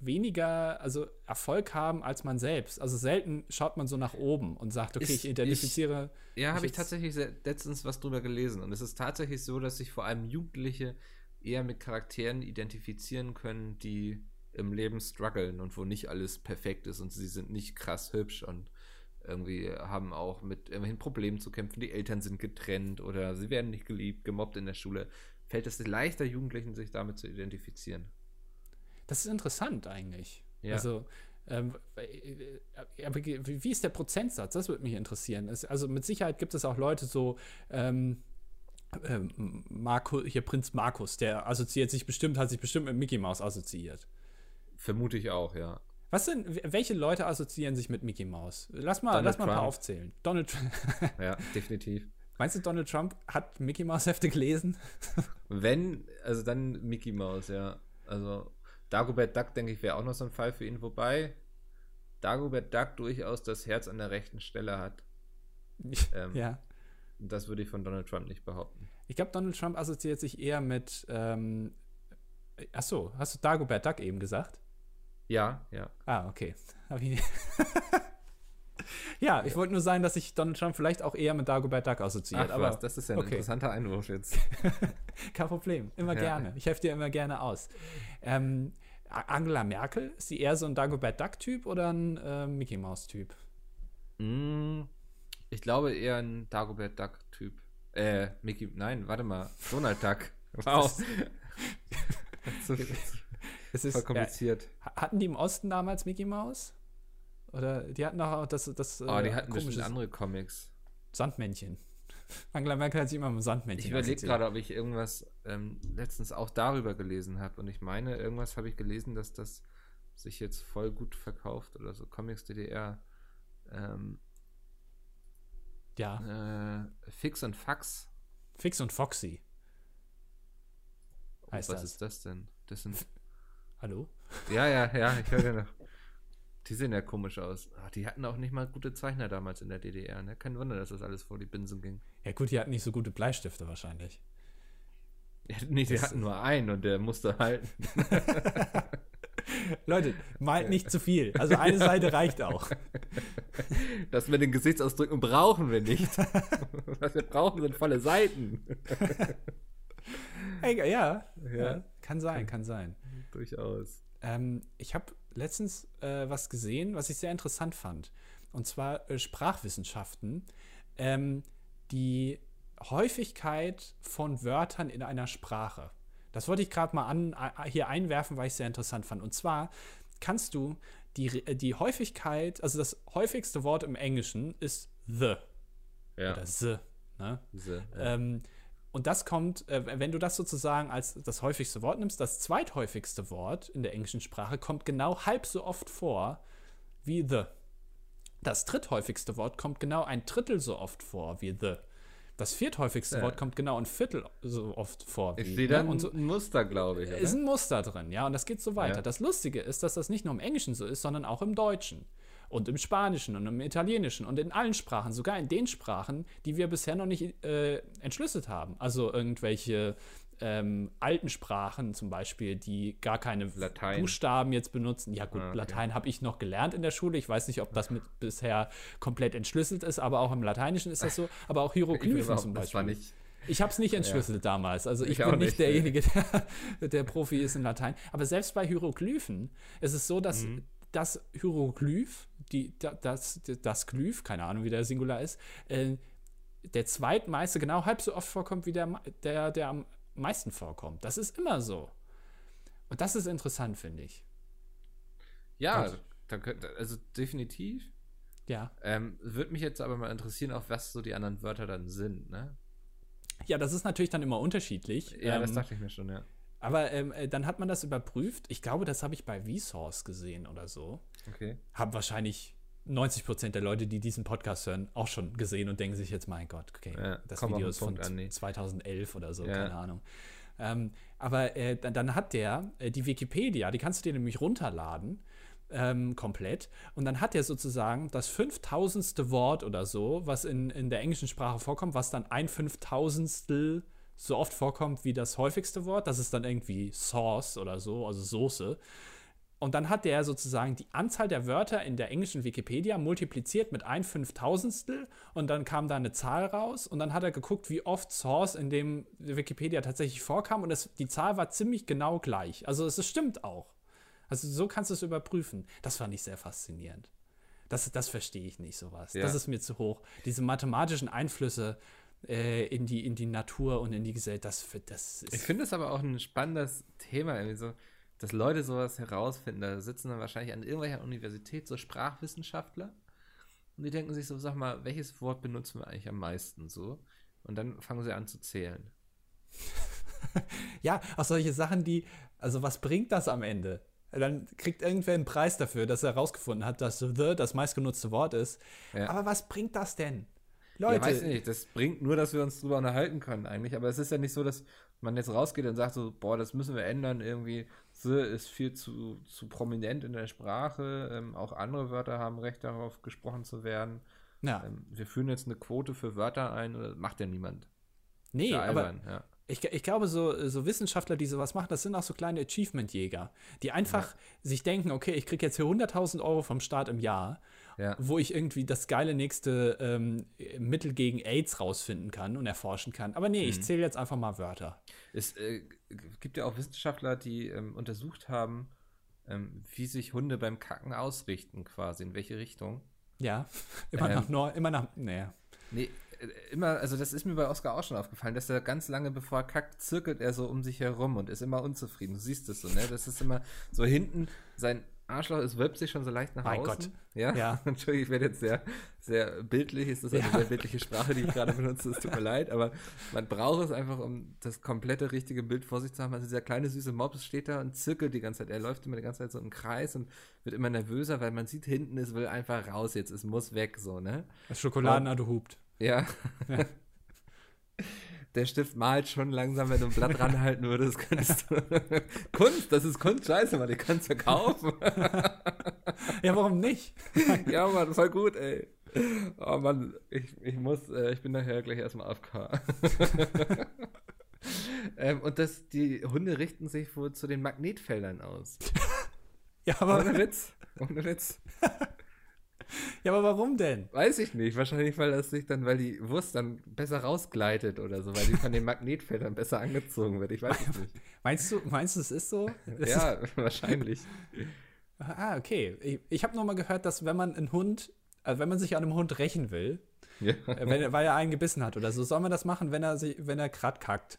A: weniger also Erfolg haben als man selbst. Also selten schaut man so nach oben und sagt, okay, ist, ich identifiziere.
B: Ich, ja, habe ich tatsächlich letztens was drüber gelesen. Und es ist tatsächlich so, dass sich vor allem Jugendliche eher mit Charakteren identifizieren können, die im Leben strugglen und wo nicht alles perfekt ist und sie sind nicht krass hübsch und irgendwie haben auch mit irgendwelchen Problemen zu kämpfen. Die Eltern sind getrennt oder sie werden nicht geliebt, gemobbt in der Schule fällt es leichter, Jugendlichen sich damit zu identifizieren.
A: Das ist interessant eigentlich. Ja. Also, ähm, aber wie ist der Prozentsatz? Das würde mich interessieren. Es, also mit Sicherheit gibt es auch Leute so, ähm, ähm, Marco, hier Prinz Markus, der assoziiert sich bestimmt, hat sich bestimmt mit Mickey Mouse assoziiert.
B: Vermute ich auch, ja.
A: Was sind, welche Leute assoziieren sich mit Mickey Mouse? Lass mal, lass mal ein paar aufzählen. Donald
B: Trump. (laughs) ja, definitiv.
A: Meinst du, Donald Trump hat Mickey Mouse Hefte gelesen? (laughs)
B: Wenn, also dann Mickey Mouse, ja. Also Dagobert Duck, denke ich, wäre auch noch so ein Fall für ihn. Wobei Dagobert Duck durchaus das Herz an der rechten Stelle hat. (laughs) Ähm, ja. Das würde ich von Donald Trump nicht behaupten.
A: Ich glaube, Donald Trump assoziiert sich eher mit. Ähm, achso, hast du Dagobert Duck eben gesagt?
B: Ja, ja.
A: Ah, okay. Hab ich (laughs) (laughs) ja, ich wollte nur sagen, dass sich Donald Trump vielleicht auch eher mit Dagobert Duck assoziiert. Ach, aber
B: was, das ist ja ein okay. interessanter Einwurf jetzt. (laughs)
A: Kein Problem, immer ja. gerne. Ich helfe dir immer gerne aus. Ähm, Angela Merkel, ist sie eher so ein Dagobert Duck-Typ oder ein äh, Mickey Mouse-Typ?
B: Mm, ich glaube eher ein Dagobert Duck-Typ. Äh, Mickey, nein, warte mal, Donald Duck. (laughs) Wow.
A: das ist voll kompliziert. Äh, hatten die im Osten damals Mickey Mouse? Oder die hatten auch das. das
B: oh, die äh, hatten bestimmt andere Comics.
A: Sandmännchen. (laughs) Angela Merkel hat sich immer mit Sandmännchen.
B: Ich überlege gerade, ob ich irgendwas ähm, letztens auch darüber gelesen habe. Und ich meine, irgendwas habe ich gelesen, dass das sich jetzt voll gut verkauft oder so. Comics DDR. Ähm, ja. Äh, Fix und Fax.
A: Fix und Foxy.
B: Oh, was das. ist das denn? Das sind.
A: Hallo?
B: Ja, ja, ja, ich höre noch. Die sehen ja komisch aus. Ach, die hatten auch nicht mal gute Zeichner damals in der DDR. Ne? Kein Wunder, dass das alles vor die Binsen ging.
A: Ja gut, die hatten nicht so gute Bleistifte wahrscheinlich. (laughs)
B: Ja, nee, die hatten nur einen und der musste halten. (laughs) (laughs)
A: Leute, malt nicht zu viel. Also eine Seite reicht auch.
B: Das mit den Gesichtsausdrücken brauchen wir nicht. Was wir brauchen, sind volle Seiten.
A: Hey, ja, ja, ja, kann sein, kann sein.
B: Durchaus.
A: Ähm, ich habe letztens äh, was gesehen, was ich sehr interessant fand. Und zwar äh, Sprachwissenschaften. Ähm, die Häufigkeit von Wörtern in einer Sprache. Das wollte ich gerade mal an, hier einwerfen, weil ich es sehr interessant fand. Und zwar kannst du die, äh, die Häufigkeit, also das häufigste Wort im Englischen ist the. Ja. Oder the. Ne? the ja. ähm, und das kommt, äh, wenn du das sozusagen als das häufigste Wort nimmst, das zweithäufigste Wort in der englischen Sprache kommt genau halb so oft vor wie the. Das dritthäufigste Wort kommt genau ein Drittel so oft vor wie the. Das vierthäufigste
B: Ja.
A: Wort kommt genau ein Viertel so oft vor wie
B: Ich sehe
A: ne?
B: da
A: Und so,
B: ein Muster, glaube ich.
A: ist
B: oder?
A: ein Muster drin, ja, und das geht so weiter.
B: Ja.
A: Das Lustige ist, dass das nicht nur im Englischen so ist, sondern auch im Deutschen und im Spanischen und im Italienischen und in allen Sprachen, sogar in den Sprachen, die wir bisher noch nicht äh, entschlüsselt haben. Also irgendwelche ähm, alten Sprachen zum Beispiel, die gar keine
B: Latein.
A: Buchstaben jetzt benutzen. Ja gut,
B: Ah, okay.
A: Latein habe ich noch gelernt in der Schule. Ich weiß nicht, ob das mit bisher komplett entschlüsselt ist, aber auch im Lateinischen ist das so. Aber auch (laughs) Hieroglyphen zum
B: das war
A: Beispiel.
B: nicht.
A: Ich habe es nicht entschlüsselt damals. Also ich,
B: Ich
A: bin nicht,
B: nicht,
A: derjenige, (laughs) der, der Profi ist in Latein. Aber selbst bei Hieroglyphen ist es so, dass
B: Mhm.
A: Das Hieroglyph, die, da- das, das Glyph, keine Ahnung, wie der Singular ist, äh, der zweitmeiste genau halb so oft vorkommt, wie der, der, der am meisten vorkommt. Das ist immer so. Und das ist interessant, finde ich.
B: Ja,
A: Also-
B: dann könnte, also definitiv.
A: Ja.
B: Ähm, Würde mich jetzt aber mal interessieren, auf was so die anderen Wörter dann sind, ne?
A: Ja, das ist natürlich dann immer unterschiedlich.
B: Ja, das
A: Ähm,
B: dachte ich mir schon, ja.
A: Aber ähm, äh, dann hat man das überprüft. Ich glaube, das habe ich bei Vsauce gesehen oder so.
B: Okay.
A: haben wahrscheinlich 90 Prozent der Leute, die diesen Podcast hören, auch schon gesehen und denken sich jetzt, mein Gott, okay,
B: Ja,
A: das Video ist von
B: Andi.
A: 2011 oder so,
B: Ja.
A: keine Ahnung. Ähm, aber äh, dann, dann hat der äh, die Wikipedia, die kannst du dir nämlich runterladen, ähm, komplett. Und dann hat er sozusagen das 5000. Wort oder so, was in, in der englischen Sprache vorkommt, was dann ein 5000 so oft vorkommt wie das häufigste Wort. Das ist dann irgendwie Sauce oder so, also Soße. Und dann hat der sozusagen die Anzahl der Wörter in der englischen Wikipedia multipliziert mit ein Fünftausendstel und dann kam da eine Zahl raus und dann hat er geguckt, wie oft Source in dem Wikipedia tatsächlich vorkam und es, die Zahl war ziemlich genau gleich. Also es stimmt auch. Also so kannst du es überprüfen. Das fand ich sehr faszinierend. Das, das verstehe ich nicht, sowas.
B: Ja.
A: Das ist mir zu hoch. Diese mathematischen Einflüsse äh, in, die, in die Natur und in die Gesellschaft, das, das
B: Ich finde es aber auch ein spannendes Thema, irgendwie so, dass Leute sowas herausfinden. Da sitzen dann wahrscheinlich an irgendwelcher Universität so Sprachwissenschaftler und die denken sich so, sag mal, welches Wort benutzen wir eigentlich am meisten so? Und dann fangen sie an zu zählen. (laughs)
A: Ja, auch solche Sachen, die, also was bringt das am Ende? Dann kriegt irgendwer einen Preis dafür, dass er herausgefunden hat, dass the das meistgenutzte Wort ist.
B: Ja.
A: Aber was bringt das denn?
B: Ja,
A: Leute,
B: weiß ich nicht, das bringt nur, dass wir uns drüber unterhalten können eigentlich, aber es ist ja nicht so, dass man jetzt rausgeht und sagt so, boah, das müssen wir ändern, irgendwie, the ist viel zu, zu prominent in der Sprache, ähm, auch andere Wörter haben Recht darauf, gesprochen zu werden.
A: ja,
B: Ähm, wir führen jetzt eine Quote für Wörter ein, oder macht ja niemand.
A: nee,
B: Ja,
A: aber
B: albern, ja.
A: ich, ich glaube, so, so Wissenschaftler, die sowas machen, das sind auch so kleine Achievement-Jäger, die einfach sich denken, okay, ich kriege jetzt hier 100.000 Euro vom Staat im Jahr,
B: Ja.
A: wo ich irgendwie das geile nächste ähm, Mittel gegen AIDS rausfinden kann und erforschen kann. Aber nee,
B: Mhm.
A: ich zähle jetzt einfach mal Wörter.
B: Es äh, gibt ja auch Wissenschaftler, die ähm, untersucht haben, ähm, wie sich Hunde beim Kacken ausrichten, quasi, in welche Richtung.
A: Ja, (laughs) immer
B: Ähm.
A: nach Nord, immer nach, naja.
B: Nee, äh, immer, also das ist mir bei Oscar auch schon aufgefallen, dass er ganz lange bevor er kackt, zirkelt er so um sich herum und ist immer unzufrieden. Du siehst es so, ne? Das ist immer so hinten, sein Arschloch, es wölbt sich schon so leicht nach
A: Mein
B: außen.
A: Gott.
B: Ja?
A: Ja. (laughs)
B: Entschuldigung, ich werde jetzt sehr, sehr bildlich, es ist eine
A: Ja.
B: sehr bildliche Sprache, die ich gerade benutze, es tut mir leid, aber man braucht es einfach, um das komplette richtige Bild vor sich zu haben. Also dieser kleine süße Mops steht da und zirkelt die ganze Zeit. Er läuft immer die ganze Zeit so im Kreis und wird immer nervöser, weil man sieht hinten, es will einfach raus jetzt, es muss weg, so, ne?
A: Das Schokoladenauto hupt.
B: Ja. (laughs) Der Stift malt schon langsam, wenn du ein Blatt (laughs) ranhalten würdest, könntest du. (laughs) Kunst, das ist Kunst, scheiße, man, die kannst du kaufen. (laughs)
A: Ja, warum nicht?
B: ja, Mann, voll gut, ey. Oh Mann, ich, ich muss, äh, ich bin nachher gleich erstmal AFK. ähm, und das, die Hunde richten sich wohl zu den Magnetfeldern aus.
A: Ja, aber,
B: Ohne Witz. Ohne Witz. (laughs)
A: ja, aber warum denn?
B: Weiß ich nicht. Wahrscheinlich, weil das sich dann, weil die Wurst dann besser rausgleitet oder so, weil die von den Magnetfeldern besser angezogen wird. Ich weiß es nicht. (laughs)
A: Meinst du, meinst du, es ist so? Das (laughs)
B: Ja, wahrscheinlich.
A: Ist, ah, okay. Ich, ich habe nur mal gehört, dass wenn man einen Hund, also wenn man sich an einem Hund rächen will,
B: Ja.
A: äh, wenn, weil er einen gebissen hat oder so, soll man das machen, wenn er sich, wenn er grad kackt.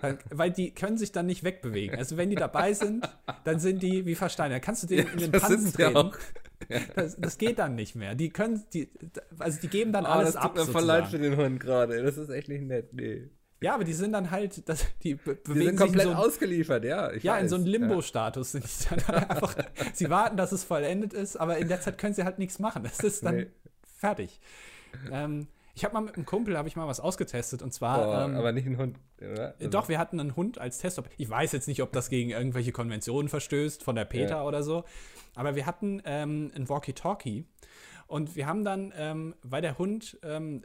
A: Weil, weil die können sich dann nicht wegbewegen. Also wenn die dabei sind, dann sind die wie versteinert. Kannst du den in den Pansen
B: ja
A: treten? Das, das geht dann nicht mehr. Die können, die, also die geben dann
B: Oh,
A: alles
B: das
A: ab.
B: tut mir voll leid für den Hund gerade. Das ist echt nicht nett. Nee.
A: Ja, aber die sind dann halt, das, die be
B: Die
A: bewegen
B: sind komplett
A: in so,
B: ausgeliefert, ja.
A: Ja, in
B: weiß,
A: so einen Limbo-Status sind die dann (laughs) einfach. sie warten, dass es vollendet ist, aber in der Zeit können sie halt nichts machen. Es ist dann
B: Nee.
A: fertig. Ähm, ich habe mal mit einem Kumpel, habe ich mal was ausgetestet und zwar.
B: Boah,
A: ähm,
B: aber nicht ein Hund, oder? Also,
A: Doch, wir hatten einen Hund als Test. Ich weiß jetzt nicht, ob das gegen irgendwelche Konventionen verstößt von der PETA
B: Ja.
A: oder so. Aber wir hatten ähm, ein Walkie-Talkie. Und wir haben dann, ähm, weil der Hund ähm,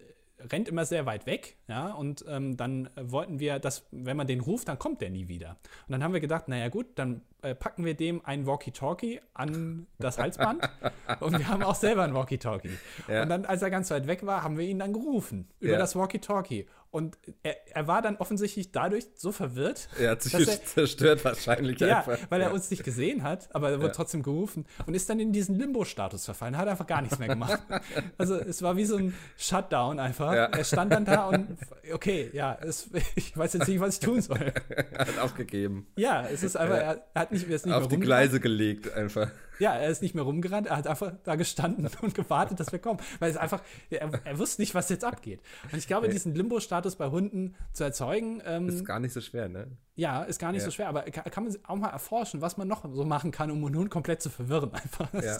A: rennt immer sehr weit weg, ja, und ähm, dann äh, wollten wir, dass, wenn man den ruft, dann kommt der nie wieder. Und dann haben wir gedacht, naja gut, dann äh, packen wir dem ein Walkie-Talkie an das Halsband (laughs) und wir haben auch selber ein Walkie-Talkie.
B: Ja.
A: Und dann, als er ganz weit weg war, haben wir ihn dann gerufen über
B: Ja.
A: das Walkie-Talkie. Und er, er war dann offensichtlich dadurch so verwirrt,
B: Er hat sich
A: er-
B: zerstört wahrscheinlich
A: ja,
B: einfach.
A: weil er
B: ja.
A: uns nicht gesehen hat, aber er wurde
B: Ja.
A: trotzdem gerufen und ist dann in diesen Limbo-Status verfallen, hat einfach gar nichts mehr gemacht. (laughs) also es war wie so ein Shutdown einfach.
B: Ja.
A: Er stand dann da und okay, ja, es, (laughs) ich weiß jetzt nicht, was ich tun soll. (laughs)
B: Er hat aufgegeben.
A: Ja, es ist einfach, er, hat nicht, er ist nicht
B: Auf die. Gleise gelegt einfach.
A: Ja, er ist nicht mehr rumgerannt, er hat einfach da gestanden (laughs) und gewartet, dass wir kommen. Weil es einfach, er, er wusste nicht, was jetzt abgeht. Und ich glaube,
B: Nee.
A: diesen Limbo-Status bei Hunden zu erzeugen, ähm,
B: Ist gar nicht so schwer, ne?
A: ja, ist gar nicht
B: Ja.
A: so schwer, aber kann, kann man auch mal erforschen, was man noch so machen kann, um einen Hund komplett zu verwirren. Einfach.
B: Ja.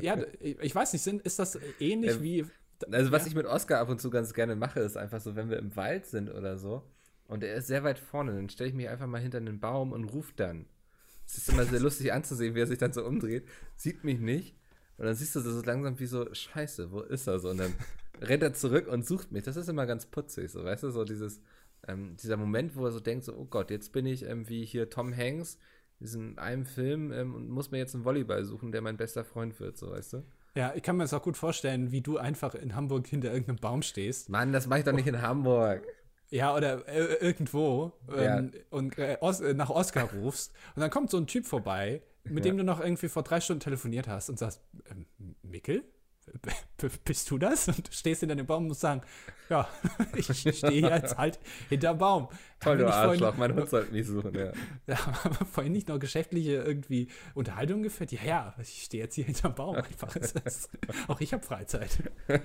B: (laughs)
A: ja, ich ich weiß nicht, sind, ist das ähnlich
B: Ähm,
A: wie.
B: Also, was
A: ja?
B: ich mit Oscar ab und zu ganz gerne mache, ist einfach so, wenn wir im Wald sind oder so und er ist sehr weit vorne, dann stelle ich mich einfach mal hinter einen Baum und rufe dann. Es ist immer sehr lustig anzusehen, wie er sich dann so umdreht, sieht mich nicht und dann siehst du so langsam wie so, Scheiße, wo ist er so? Und dann (laughs) rennt er zurück und sucht mich. Das ist immer ganz putzig, so, weißt du, so dieses, ähm, dieser Moment, wo er so denkt, so, oh Gott, jetzt bin ich ähm, wie hier Tom Hanks in einem Film ähm, und muss mir jetzt einen Volleyball suchen, der mein bester Freund wird, so, weißt du?
A: Ja, ich kann mir das auch gut vorstellen, wie du einfach in Hamburg hinter irgendeinem Baum stehst.
B: Mann, das mache ich doch nicht in Hamburg.
A: Ja, oder äh, irgendwo
B: Ja.
A: ähm, und äh, Os äh, nach Oscar rufst. Und dann kommt so ein Typ vorbei, mit
B: Ja.
A: dem du noch irgendwie vor drei Stunden telefoniert hast und sagst: ähm, Mickel? Bist du das? Und du stehst hinter dem Baum und musst sagen: Ja, (laughs) ich stehe jetzt halt hinterm Baum.
B: Toll, du
A: nicht vorhin-
B: Arschloch, mein Hund sollte mich suchen, ja. (laughs)
A: Ja, haben wir vorhin nicht noch geschäftliche irgendwie Unterhaltung geführt? Ja, ja, ich stehe jetzt hier hinterm Baum einfach. Ist, auch ich habe Freizeit. (laughs)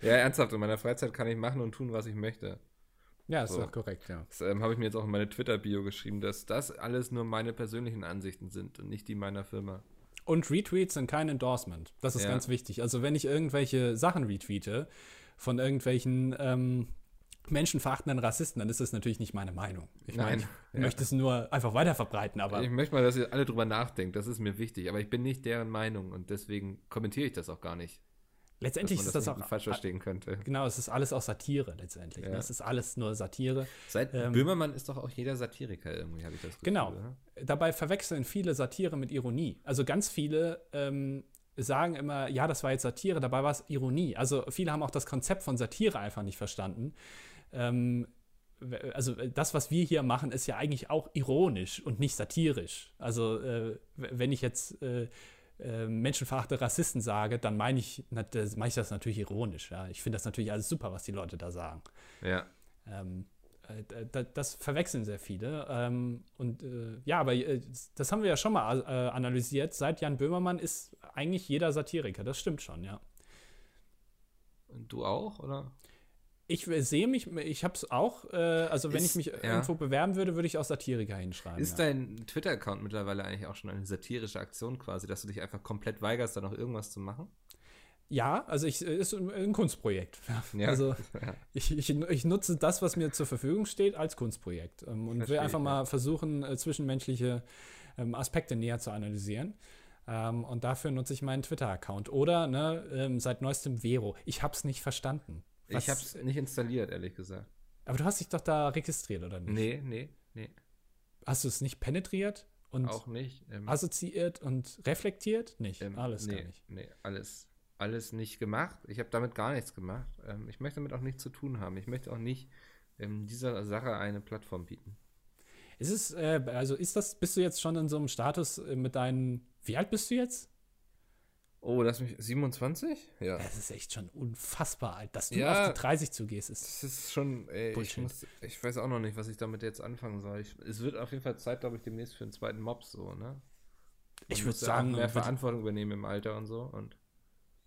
B: Ja, ernsthaft, in meiner Freizeit kann ich machen und tun, was ich möchte.
A: Ja, ist
B: So.
A: doch korrekt, ja.
B: Das ähm, habe ich mir jetzt auch in meine Twitter-Bio geschrieben, dass das alles nur meine persönlichen Ansichten sind und nicht die meiner Firma.
A: Und Retweets sind kein Endorsement. Das ist
B: Ja.
A: ganz wichtig. Also wenn ich irgendwelche Sachen retweete von irgendwelchen ähm, menschenverachtenden Rassisten, dann ist das natürlich nicht meine Meinung. Ich meine,
B: Nein,
A: ich
B: ja.
A: möchte es nur einfach weiter verbreiten, aber
B: Ich möchte mal, dass ihr alle drüber nachdenkt, das ist mir wichtig, aber ich bin nicht deren Meinung und deswegen kommentiere ich das auch gar nicht.
A: Letztendlich ist das
B: hinten
A: auch
B: falsch verstehen könnte.
A: Genau, es ist alles auch Satire letztendlich.
B: Ja.
A: Ne? Es ist alles nur Satire.
B: Seit
A: Ähm,
B: Böhmermann ist doch auch jeder Satiriker irgendwie, habe ich das Gefühl.
A: Genau.
B: oder?
A: Dabei verwechseln viele Satire mit Ironie. Also ganz viele ähm, sagen immer, ja, das war jetzt Satire, dabei war es Ironie. Also viele haben auch das Konzept von Satire einfach nicht verstanden. Ähm, also das, was wir hier machen, ist ja eigentlich auch ironisch und nicht satirisch. Also äh, wenn ich jetzt äh, menschenverachte Rassisten sage, dann meine ich, meine ich das natürlich ironisch. Ja? Ich finde das natürlich alles super, was die Leute da sagen.
B: Ja.
A: Ähm, äh, da- das verwechseln sehr viele. Ähm, und äh, ja, aber äh, das haben wir ja schon mal äh, analysiert. Seit Jan Böhmermann ist eigentlich jeder Satiriker. Das stimmt schon, ja.
B: Und du auch, oder?
A: Ich äh, sehe mich, ich habe es auch, äh, also wenn
B: Ist-
A: ich mich
B: ja.
A: irgendwo bewerben würde, würde ich auch Satiriker hinschreiben.
B: Ist
A: ja.
B: dein Twitter-Account mittlerweile eigentlich auch schon eine satirische Aktion quasi, dass du dich einfach komplett weigerst, da noch irgendwas zu machen?
A: ja, also ich äh, ist ein, Kunstprojekt. (laughs)
B: Ja.
A: Also (laughs) ich, ich, ich nutze das, was mir zur Verfügung steht, als Kunstprojekt ähm, und will
B: Verstehe
A: einfach
B: ich,
A: mal versuchen, äh, zwischenmenschliche ähm, Aspekte näher zu analysieren. Ähm, und dafür nutze ich meinen Twitter-Account. Oder ne, ähm, seit neuestem Vero. Ich habe es nicht verstanden. Was-
B: Ich habe es nicht installiert, ehrlich gesagt.
A: Aber du hast dich doch da registriert, oder nicht?
B: Nee, nee, nee.
A: Hast du es nicht penetriert und
B: Auch nicht. Ähm,
A: assoziiert und reflektiert? Nicht.
B: ähm,
A: Alles
B: nee,
A: gar nicht.
B: Nee, alles, alles nicht gemacht. Ich habe damit gar nichts gemacht. Ähm, ich möchte damit auch nichts zu tun haben. Ich möchte auch nicht ähm, dieser Sache eine Plattform bieten.
A: Ist es, äh, also ist das, bist du jetzt schon in so einem Status äh, mit deinen, wie alt bist du jetzt?
B: Oh, lass mich. 27? Ja.
A: Das ist echt schon unfassbar alt, dass du
B: Ja.
A: auf die 30 zugehst. Ist,
B: Das ist schon, ey, ich, muss, ich weiß auch noch nicht, was ich damit jetzt anfangen soll. Ich, es wird auf jeden Fall Zeit, glaube ich, demnächst für einen zweiten Mops so, ne? Man
A: ich würde sagen,
B: mehr Verantwortung übernehmen im Alter und so. Und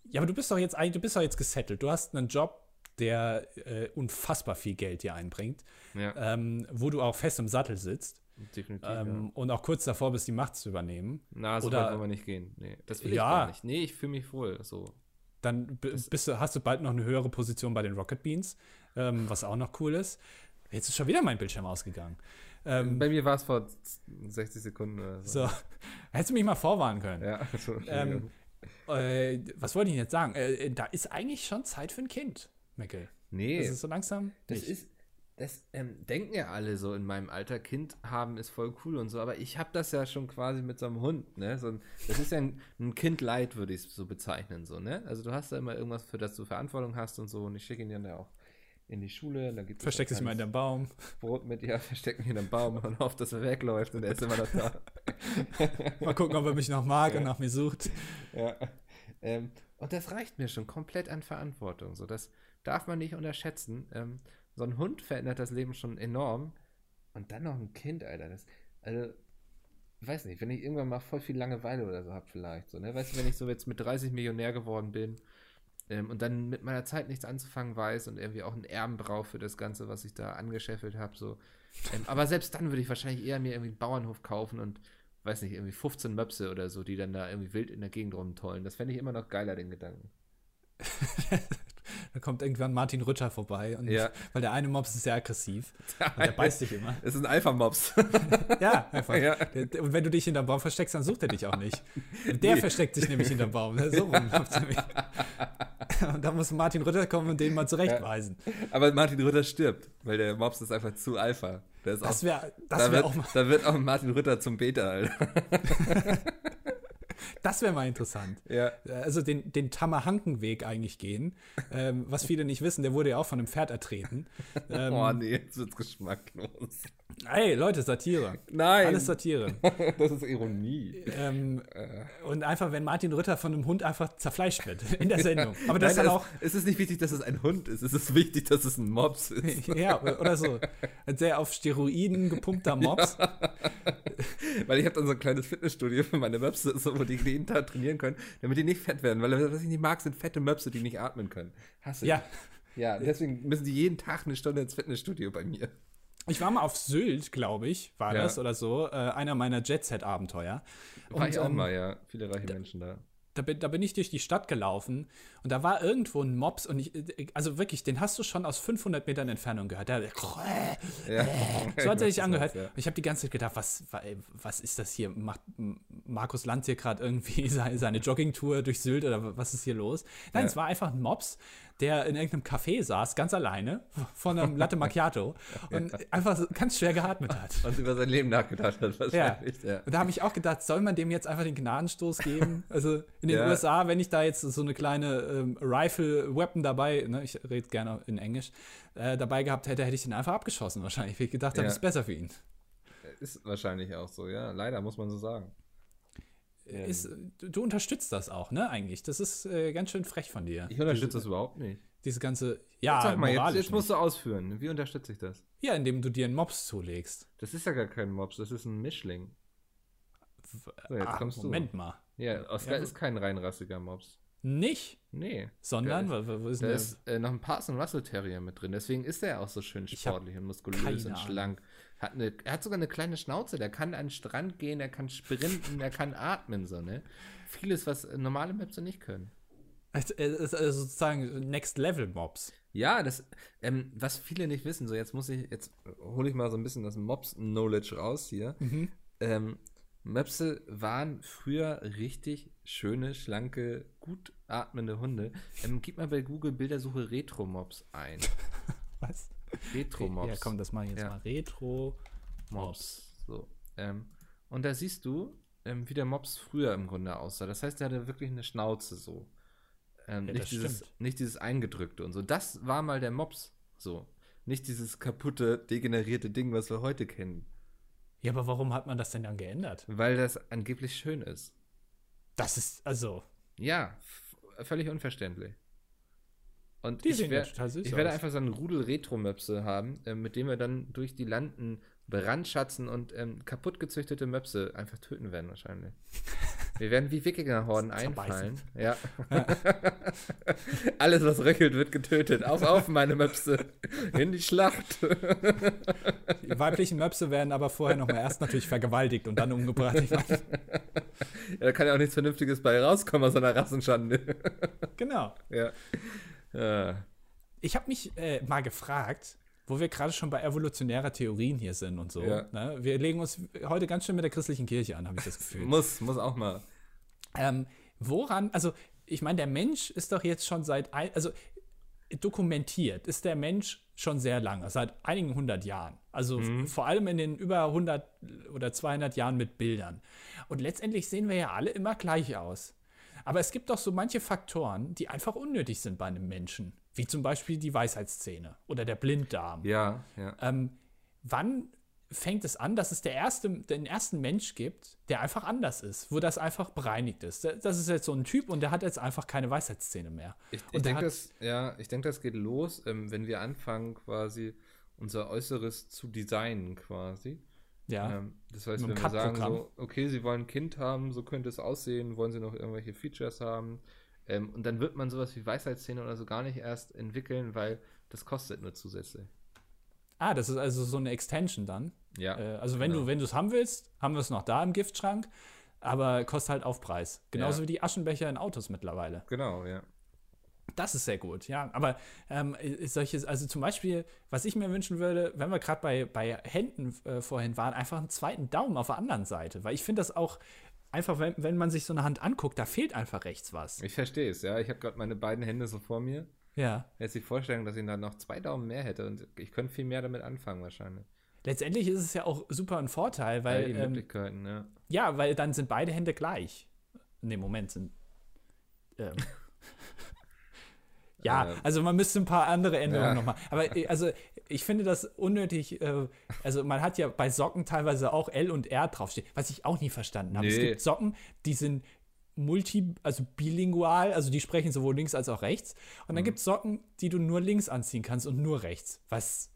A: ja, aber du bist doch jetzt eigentlich, du bist doch jetzt gesettelt. Du hast einen Job, der äh, unfassbar viel Geld dir einbringt,
B: Ja,
A: ähm, wo du auch fest im Sattel sitzt
B: definitiv.
A: ähm,
B: ja.
A: und auch kurz davor bist, die Macht zu übernehmen.
B: Na, so
A: oder-
B: weit wollen wir nicht gehen. Nee, das will ich
A: Ja.
B: gar nicht. Nee, ich fühle mich wohl. So.
A: Dann bist du, hast du bald noch eine höhere Position bei den Rocket Beans, ähm, was auch noch cool ist. Jetzt ist schon wieder mein Bildschirm ausgegangen. Ähm,
B: Bei mir war es vor 60 Sekunden oder so.
A: so, (laughs) hättest du mich mal vorwarnen können.
B: Ja, (laughs) so,
A: Ähm, äh, was wollte ich jetzt sagen? Äh, da ist eigentlich schon Zeit für ein Kind, Mickel.
B: nee,
A: Das ist so langsam.
B: Das
A: nicht.
B: ist, das ähm, denken ja alle so in meinem Alter, Kind haben ist voll cool und so, aber ich habe das ja schon quasi mit so einem Hund, ne? So ein, das ist ja ein, ein Kind leid, würde ich es so bezeichnen, so, ne? Also du hast da immer irgendwas, für das du Verantwortung hast und so und ich schicke ihn dann ja auch in die Schule, und dann gibt es
A: Versteckt sich mal in dem Baum.
B: Brot mit, ja, versteckt mich in einem Baum und hofft, dass er wegläuft und er ist immer noch da. (laughs)
A: Mal gucken, ob er mich noch mag
B: Ja.
A: und nach mir sucht.
B: Ja. Ähm, und das reicht mir schon komplett an Verantwortung. So, das darf man nicht unterschätzen. Ähm, so ein Hund verändert das Leben schon enorm. Und dann noch ein Kind, Alter. Das, also, weiß nicht, wenn ich irgendwann mal voll viel Langeweile oder so habe, vielleicht. So, ne? Weißt du, wenn ich so jetzt mit 30 Millionär geworden bin ähm, und dann mit meiner Zeit nichts anzufangen weiß und irgendwie auch einen Erben brauche für das Ganze, was ich da angeschäffelt habe. So. Ähm, aber selbst dann würde ich wahrscheinlich eher mir irgendwie einen Bauernhof kaufen und weiß nicht, irgendwie 15 Möpse oder so, die dann da irgendwie wild in der Gegend rumtollen. Das fände ich immer noch geiler, den Gedanken. (laughs)
A: da kommt irgendwann Martin Rütter vorbei. Und
B: Ja.
A: Weil der eine Mops ist sehr aggressiv. (laughs) Und der beißt dich immer.
B: Es ist ein Alpha-Mops. (laughs)
A: Ja, einfach.
B: Ja.
A: Der- Und wenn du dich hinterm Baum versteckst, dann sucht er dich auch nicht. Der versteckt sich nämlich hinterm Baum. So rum nämlich. (laughs) Und da muss Martin Rütter kommen und den mal zurechtweisen.
B: Aber Martin Rütter stirbt, weil der Mops ist einfach zu Alpha. Der
A: Das wäre
B: da,
A: das wär
B: wird,
A: auch mal,
B: da wird auch Martin Rütter zum Beta, Alter.
A: Das wär mal interessant.
B: Ja.
A: Also den, den Tamahanken-Weg eigentlich gehen. Ähm, was viele nicht wissen, der wurde ja auch von einem Pferd ertreten. (laughs) Ähm,
B: Oh nee, jetzt wird's geschmacklos.
A: Ey, Leute, Satire.
B: Nein,
A: Alles Satire. (laughs)
B: das ist Ironie.
A: ähm,
B: Äh.
A: und einfach, wenn Martin Rütter von einem Hund einfach zerfleischt wird in der Sendung. Aber das
B: Nein,
A: dann auch,
B: es, ist nicht wichtig, dass es ein Hund ist. Es ist wichtig, dass es ein Mops ist. (laughs)
A: ja, oder so. Ein sehr auf Steroiden gepumpter (laughs) Mops.
B: Weil ich habe dann so ein kleines Fitnessstudio für meine Möpse, so, wo die jeden Tag trainieren können, damit die nicht fett werden. Weil was ich nicht mag, sind fette Möpse, die nicht atmen können. Hasse
A: Ja,
B: ich. Ja, deswegen müssen die jeden Tag eine Stunde ins Fitnessstudio bei mir.
A: Ich war mal auf Sylt, glaube ich, war
B: Ja.
A: das oder so. Äh, einer meiner Jet-Set-Abenteuer.
B: War ich auch
A: ähm,
B: mal, ja. Viele reiche Menschen da.
A: da bin, da bin ich durch die Stadt gelaufen und da war irgendwo ein Mops und ich, also wirklich, den hast du schon aus 500 Metern Entfernung gehört. Der, (laughs)
B: Ja.
A: so hat er sich (laughs) angehört.
B: ja.
A: Ich habe die ganze Zeit gedacht, was, was ist das hier? Macht Markus Lanz hier gerade irgendwie (laughs) seine, seine Joggingtour durch Sylt oder was ist hier los? Nein,
B: Ja.
A: es war einfach ein Mops, der in irgendeinem Café saß, ganz alleine, von einem Latte Macchiato und einfach so ganz schwer geatmet hat.
B: Und über sein Leben nachgedacht hat, wahrscheinlich. Ja.
A: Und da habe ich auch gedacht, soll man dem jetzt einfach den Gnadenstoß geben? Also in den
B: Ja.
A: USA, wenn ich da jetzt so eine kleine ähm, Rifle-Weapon dabei, ne, ich rede gerne in Englisch, äh, dabei gehabt hätte, hätte ich den einfach abgeschossen wahrscheinlich. Ich gedacht habe,
B: Ja.
A: das ist besser für ihn.
B: Ist wahrscheinlich auch so, ja. Leider muss man so sagen. Ähm,
A: Ist, du, du unterstützt das auch, ne, eigentlich. Das ist äh, ganz schön frech von dir.
B: Ich unterstütze das überhaupt nicht.
A: Diese ganze, ja,
B: Sag mal, jetzt, jetzt musst du ausführen. Wie unterstütze ich das?
A: Ja, indem du dir einen Mops zulegst.
B: Das ist ja gar kein Mops, das ist ein Mischling. So, jetzt
A: Ah,
B: kommst du.
A: Moment mal.
B: Ja, Oscar
A: Ja,
B: ist kein reinrassiger Mops.
A: Nicht,
B: Nee.
A: sondern, wo, wo ist
B: Da
A: denn
B: ist äh, noch ein Parson Russell Terrier mit drin. Deswegen ist er auch so schön sportlich und muskulös und schlank. Hat eine, er hat sogar eine kleine Schnauze. Der kann an den Strand gehen, er kann sprinten, er kann atmen. So, ne? Vieles, was normale Möpse nicht können.
A: Also, ist also sozusagen Next Level Mobs.
B: Ja, das, ähm, was viele nicht wissen, so jetzt muss ich, jetzt hole ich mal so ein bisschen das Mops-Knowledge raus hier. Ähm, Möpse waren früher richtig schöne, schlanke, gut atmende Hunde. Ähm, gib mal bei Google Bildersuche Retro-Mops ein. (laughs)
A: Was?
B: Retro-Mops.
A: Ja, komm, das mache ich jetzt
B: Ja.
A: mal. Retro
B: Mops. So. Ähm, und da siehst du, ähm, wie der Mops früher im Grunde aussah. Das heißt, der hatte wirklich eine Schnauze so. Ähm,
A: Ja,
B: nicht, dieses,
A: stimmt.
B: nicht dieses eingedrückte und so. Das war mal der Mops. So. Nicht dieses kaputte, degenerierte Ding, was wir heute kennen.
A: Ja, aber warum hat man das denn dann geändert?
B: Weil das angeblich schön ist.
A: Das ist, also,
B: Ja, völlig unverständlich. Und
A: Die
B: ich, wär,
A: ja total süß
B: ich werde einfach so einen Rudel Retro-Möpse haben, äh, mit dem wir dann durch die Landen brandschatzen und ähm, kaputt gezüchtete Möpse einfach töten werden wahrscheinlich. (laughs) Wir werden wie Wikingerhorden einfallen.
A: Zerbeißen. (laughs)
B: Ja. Alles, was röchelt, wird getötet. Auf, auf, meine Möpse. In die Schlacht.
A: Die weiblichen Möpse werden aber vorher noch mal erst natürlich vergewaltigt und dann umgebracht.
B: Ja, da kann ja auch nichts Vernünftiges bei rauskommen aus einer Rassenschande.
A: genau.
B: ja. Ja.
A: Ich habe mich äh, mal gefragt, wo wir gerade schon bei evolutionärer Theorien hier sind und so.
B: Ja.
A: Ne? Wir legen uns heute ganz schön mit der christlichen Kirche an, habe ich das Gefühl.
B: Muss, muss auch mal.
A: Ähm, woran, also ich meine, der Mensch ist doch jetzt schon seit, ein, also dokumentiert ist der Mensch schon sehr lange, seit einigen hundert Jahren. Also
B: Mhm.
A: vor allem in den über 100 oder 200 Jahren mit Bildern. Und letztendlich sehen wir ja alle immer gleich aus. Aber es gibt doch so manche Faktoren, die einfach unnötig sind bei einem Menschen. Wie zum Beispiel die Weisheitszähne oder der Blinddarm.
B: Ja, ja.
A: Ähm, wann fängt es an, dass es der erste, den ersten Mensch gibt, der einfach anders ist, wo das einfach bereinigt ist? Das ist jetzt so ein Typ und der hat jetzt einfach keine Weisheitszähne mehr.
B: Ich, ich denke, das, ja, ich denke, das geht los, ähm, wenn wir anfangen, quasi unser Äußeres zu designen, quasi.
A: Ja.
B: Ähm, das heißt, wenn wir sagen so, okay, Sie wollen ein Kind haben, so könnte es aussehen, wollen Sie noch irgendwelche Features haben? Ähm, und dann wird man sowas wie Weisheitszähne oder so gar nicht erst entwickeln, weil das kostet nur zusätzlich.
A: Ah, das ist also so eine Extension dann.
B: Ja.
A: Äh, also wenn
B: genau.
A: du wenn du es haben willst, haben wir es noch da im Giftschrank, aber kostet halt Aufpreis. Genauso
B: Ja.
A: wie die Aschenbecher in Autos mittlerweile.
B: Genau, ja.
A: Das ist sehr gut, ja. Aber ähm, ist solches, also zum Beispiel, was ich mir wünschen würde, wenn wir gerade bei, bei Händen äh, vorhin waren, einfach einen zweiten Daumen auf der anderen Seite. Weil ich finde das auch einfach, wenn, wenn man sich so eine Hand anguckt, da fehlt einfach rechts was.
B: Ich verstehe es, ja. Ich habe gerade meine beiden Hände so vor mir.
A: Ja.
B: Jetzt die Vorstellung, dass ich dann noch zwei Daumen mehr hätte und ich könnte viel mehr damit anfangen wahrscheinlich.
A: Letztendlich ist es ja auch super ein Vorteil, weil
B: die
A: ähm,
B: Möglichkeiten, ja.
A: ja, weil dann sind beide Hände gleich. Ne, Moment, sind. Ähm, (laughs) ja,
B: Äh,
A: also man müsste ein paar andere Änderungen
B: Ja.
A: nochmal. Aber äh, also ich finde das unnötig. Äh, also man hat ja bei Socken teilweise auch L und R draufstehen, was ich auch nie verstanden habe. Es
B: Nee.
A: gibt Socken, die sind multi, also bilingual, also die sprechen sowohl links als auch rechts. Und
B: Mhm.
A: dann gibt es Socken, die du nur links anziehen kannst und nur rechts. Was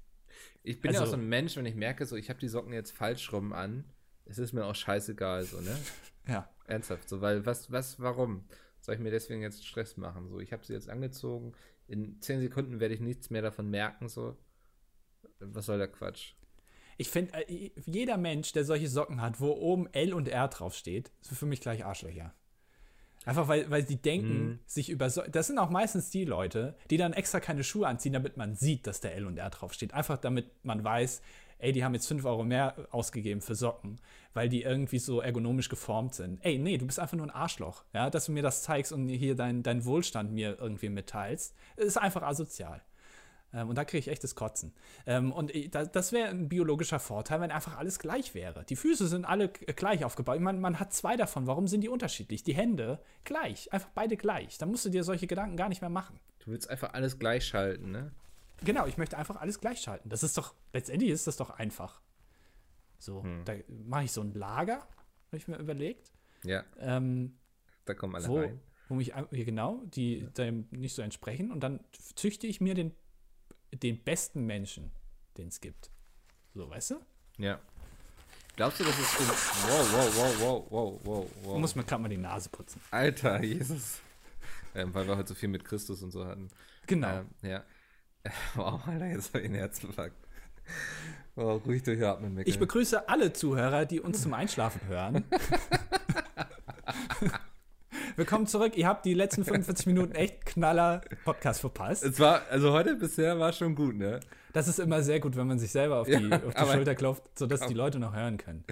B: Ich bin ja auch
A: Also-
B: so ein Mensch, wenn ich merke, so ich habe die Socken jetzt falsch rum an, es ist mir auch scheißegal, so, ne? (laughs)
A: ja.
B: Ernsthaft, so, weil was, was, warum? Soll ich mir deswegen jetzt Stress machen? So, ich habe sie jetzt angezogen, in 10 Sekunden werde ich nichts mehr davon merken, so. Was soll der Quatsch?
A: Ich finde, äh, jeder Mensch, der solche Socken hat, wo oben L und R draufsteht, ist für mich gleich Arschlöcher. Einfach weil, weil die denken,
B: Mhm.
A: sich über so Das sind auch meistens die Leute, die dann extra keine Schuhe anziehen, damit man sieht, dass der L und R draufsteht. Einfach damit man weiß, ey, die haben jetzt 5 Euro mehr ausgegeben für Socken, weil die irgendwie so ergonomisch geformt sind. Ey, nee, du bist einfach nur ein Arschloch, ja, dass du mir das zeigst und hier deinen dein Wohlstand mir irgendwie mitteilst. ist einfach asozial. Ähm, und da kriege ich echtes Kotzen. Ähm, und ich, da, das wäre ein biologischer Vorteil, wenn einfach alles gleich wäre. Die Füße sind alle gleich aufgebaut. Man, man hat zwei davon. Warum sind die unterschiedlich? Die Hände gleich. Einfach beide gleich. Dann musst du dir solche Gedanken gar nicht mehr machen.
B: Du willst einfach alles gleich schalten, ne?
A: Genau, ich möchte einfach alles gleich schalten. Das ist doch, letztendlich ist das doch einfach. So, da mache ich so ein Lager, habe ich mir überlegt.
B: Ja,
A: Ähm,
B: da kommen alle
A: wo,
B: rein.
A: wo mich genau, die dem nicht so entsprechen. Und dann züchte ich mir den, den besten Menschen, den es gibt. So, weißt du?
B: Ja. Glaubst du, das ist. Wow, wow, wow, wow, wow, wow, wow.
A: musst mir gerade mal die Nase putzen.
B: Alter, Jesus. Ähm, weil wir heute so viel mit Christus und so hatten.
A: Genau.
B: Ähm, ja. (laughs) Wow, Alter, jetzt habe ich einen Herzinfarkt. Oh, ruhig durchatmen, Mickel.
A: Ich begrüße alle Zuhörer, die uns zum Einschlafen hören. (laughs) Willkommen zurück. Ihr habt die letzten 45 Minuten echt knaller Podcast verpasst.
B: Es war, also heute bisher war schon gut, ne?
A: Das ist immer sehr gut, wenn man sich selber auf die,
B: Ja,
A: auf die Schulter klopft, sodass die Leute noch hören können.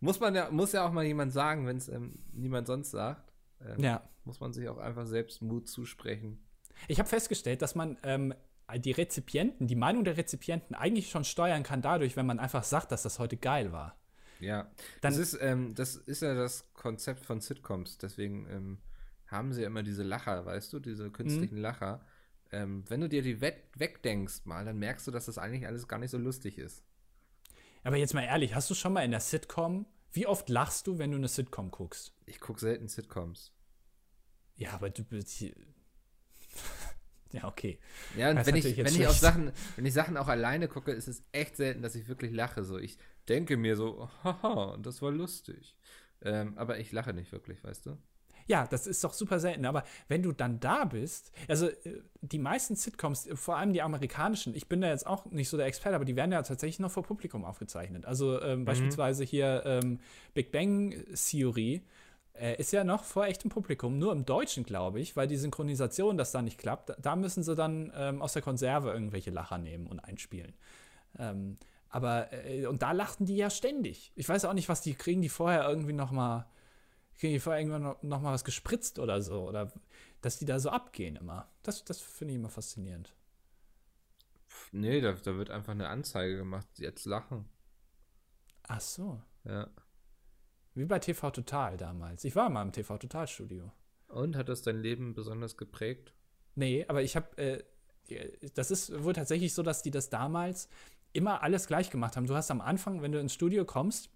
B: Muss man ja, muss ja auch mal jemand sagen, wenn es ähm, niemand sonst sagt. Ähm,
A: Ja.
B: Muss man sich auch einfach selbst Mut zusprechen.
A: Ich habe festgestellt, dass man ähm, die Rezipienten, die Meinung der Rezipienten eigentlich schon steuern kann dadurch, wenn man einfach sagt, dass das heute geil war.
B: Ja.
A: Dann-
B: das, ist, ähm, das ist ja das Konzept von Sitcoms. Deswegen ähm, haben sie ja immer diese Lacher, weißt du, diese künstlichen
A: Mhm.
B: Lacher. Ähm, wenn du dir die weg, wegdenkst mal, dann merkst du, dass das eigentlich alles gar nicht so lustig ist.
A: Aber jetzt mal ehrlich, hast du schon mal in der Sitcom, wie oft lachst du, wenn du eine Sitcom guckst?
B: Ich gucke selten Sitcoms.
A: Ja, aber du bist hier. Ja, okay.
B: Ja, und
A: Das
B: wenn ich, wenn ich auf. Sachen, wenn ich Sachen auch alleine gucke, ist es echt selten, dass ich wirklich lache. So, ich denke mir so, haha, das war lustig. Ähm, aber ich lache nicht wirklich, weißt du?
A: Ja, das ist doch super selten. Aber wenn du dann da bist, also äh, die meisten Sitcoms, vor allem die amerikanischen, ich bin da jetzt auch nicht so der Experte, aber die werden ja tatsächlich noch vor Publikum aufgezeichnet. Also ähm, beispielsweise hier ähm, Big Bang Theory äh, ist ja noch vor echtem Publikum, nur im Deutschen, glaube ich, weil die Synchronisation das da nicht klappt. Da- müssen sie dann ähm, aus der Konserve irgendwelche Lacher nehmen und einspielen. Ähm, aber, äh, und da lachten die ja ständig. Ich weiß auch nicht, was die kriegen, die vorher irgendwie noch mal kriegen die vorher irgendwann noch, noch mal was gespritzt oder so. Oder dass die da so abgehen immer. Das, das finde ich immer faszinierend.
B: Nee, da, da wird einfach eine Anzeige gemacht. Jetzt lachen.
A: Ach so.
B: Ja.
A: Wie bei TV Total damals. Ich war mal im TV Total Studio.
B: Und hat das dein Leben besonders geprägt?
A: Nee, aber ich habe, äh, das ist wohl tatsächlich so, dass die das damals immer alles gleich gemacht haben. Du hast am Anfang, wenn du ins Studio kommst,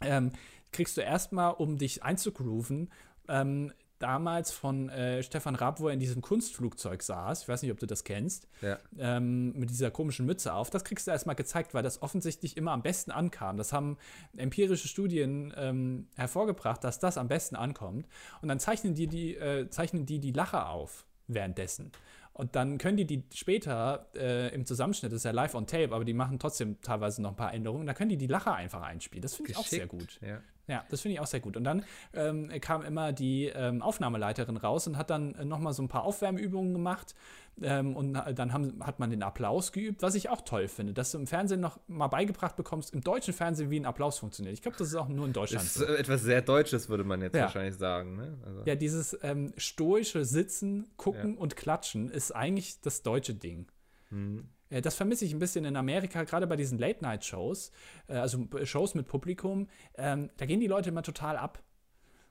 A: ähm, kriegst du erstmal, um dich einzugrooven, ähm, damals von äh, Stefan Raab, wo er in diesem Kunstflugzeug saß, ich weiß nicht, ob du das kennst,
B: Ja.
A: ähm, mit dieser komischen Mütze auf, das kriegst du erstmal gezeigt, weil das offensichtlich immer am besten ankam. Das haben empirische Studien ähm, hervorgebracht, dass das am besten ankommt. Und dann zeichnen die die, äh, zeichnen die, die Lacher auf währenddessen. Und dann können die die später äh, im Zusammenschnitt, das ist ja live on tape, aber die machen trotzdem teilweise noch ein paar Änderungen, da können die die Lacher einfach einspielen. Das finde ich auch sehr gut.
B: Ja.
A: Ja, das finde ich auch sehr gut. Und dann ähm, kam immer die ähm, Aufnahmeleiterin raus und hat dann äh, nochmal so ein paar Aufwärmübungen gemacht. Ähm, und dann haben, hat man den Applaus geübt, was ich auch toll finde, dass du im Fernsehen noch mal beigebracht bekommst, im deutschen Fernsehen, wie ein Applaus funktioniert. Ich glaube, das ist auch nur in Deutschland
B: Das
A: so.
B: ist äh, etwas sehr Deutsches, würde man jetzt
A: Ja.
B: wahrscheinlich sagen. Ne? Also,
A: Ja, dieses ähm, stoische Sitzen, Gucken und Klatschen ist eigentlich das deutsche Ding.
B: hm.
A: Äh, Das vermisse ich ein bisschen in Amerika, gerade bei diesen Late-Night-Shows, äh, also äh, Shows mit Publikum. Ähm, da gehen die Leute immer total ab.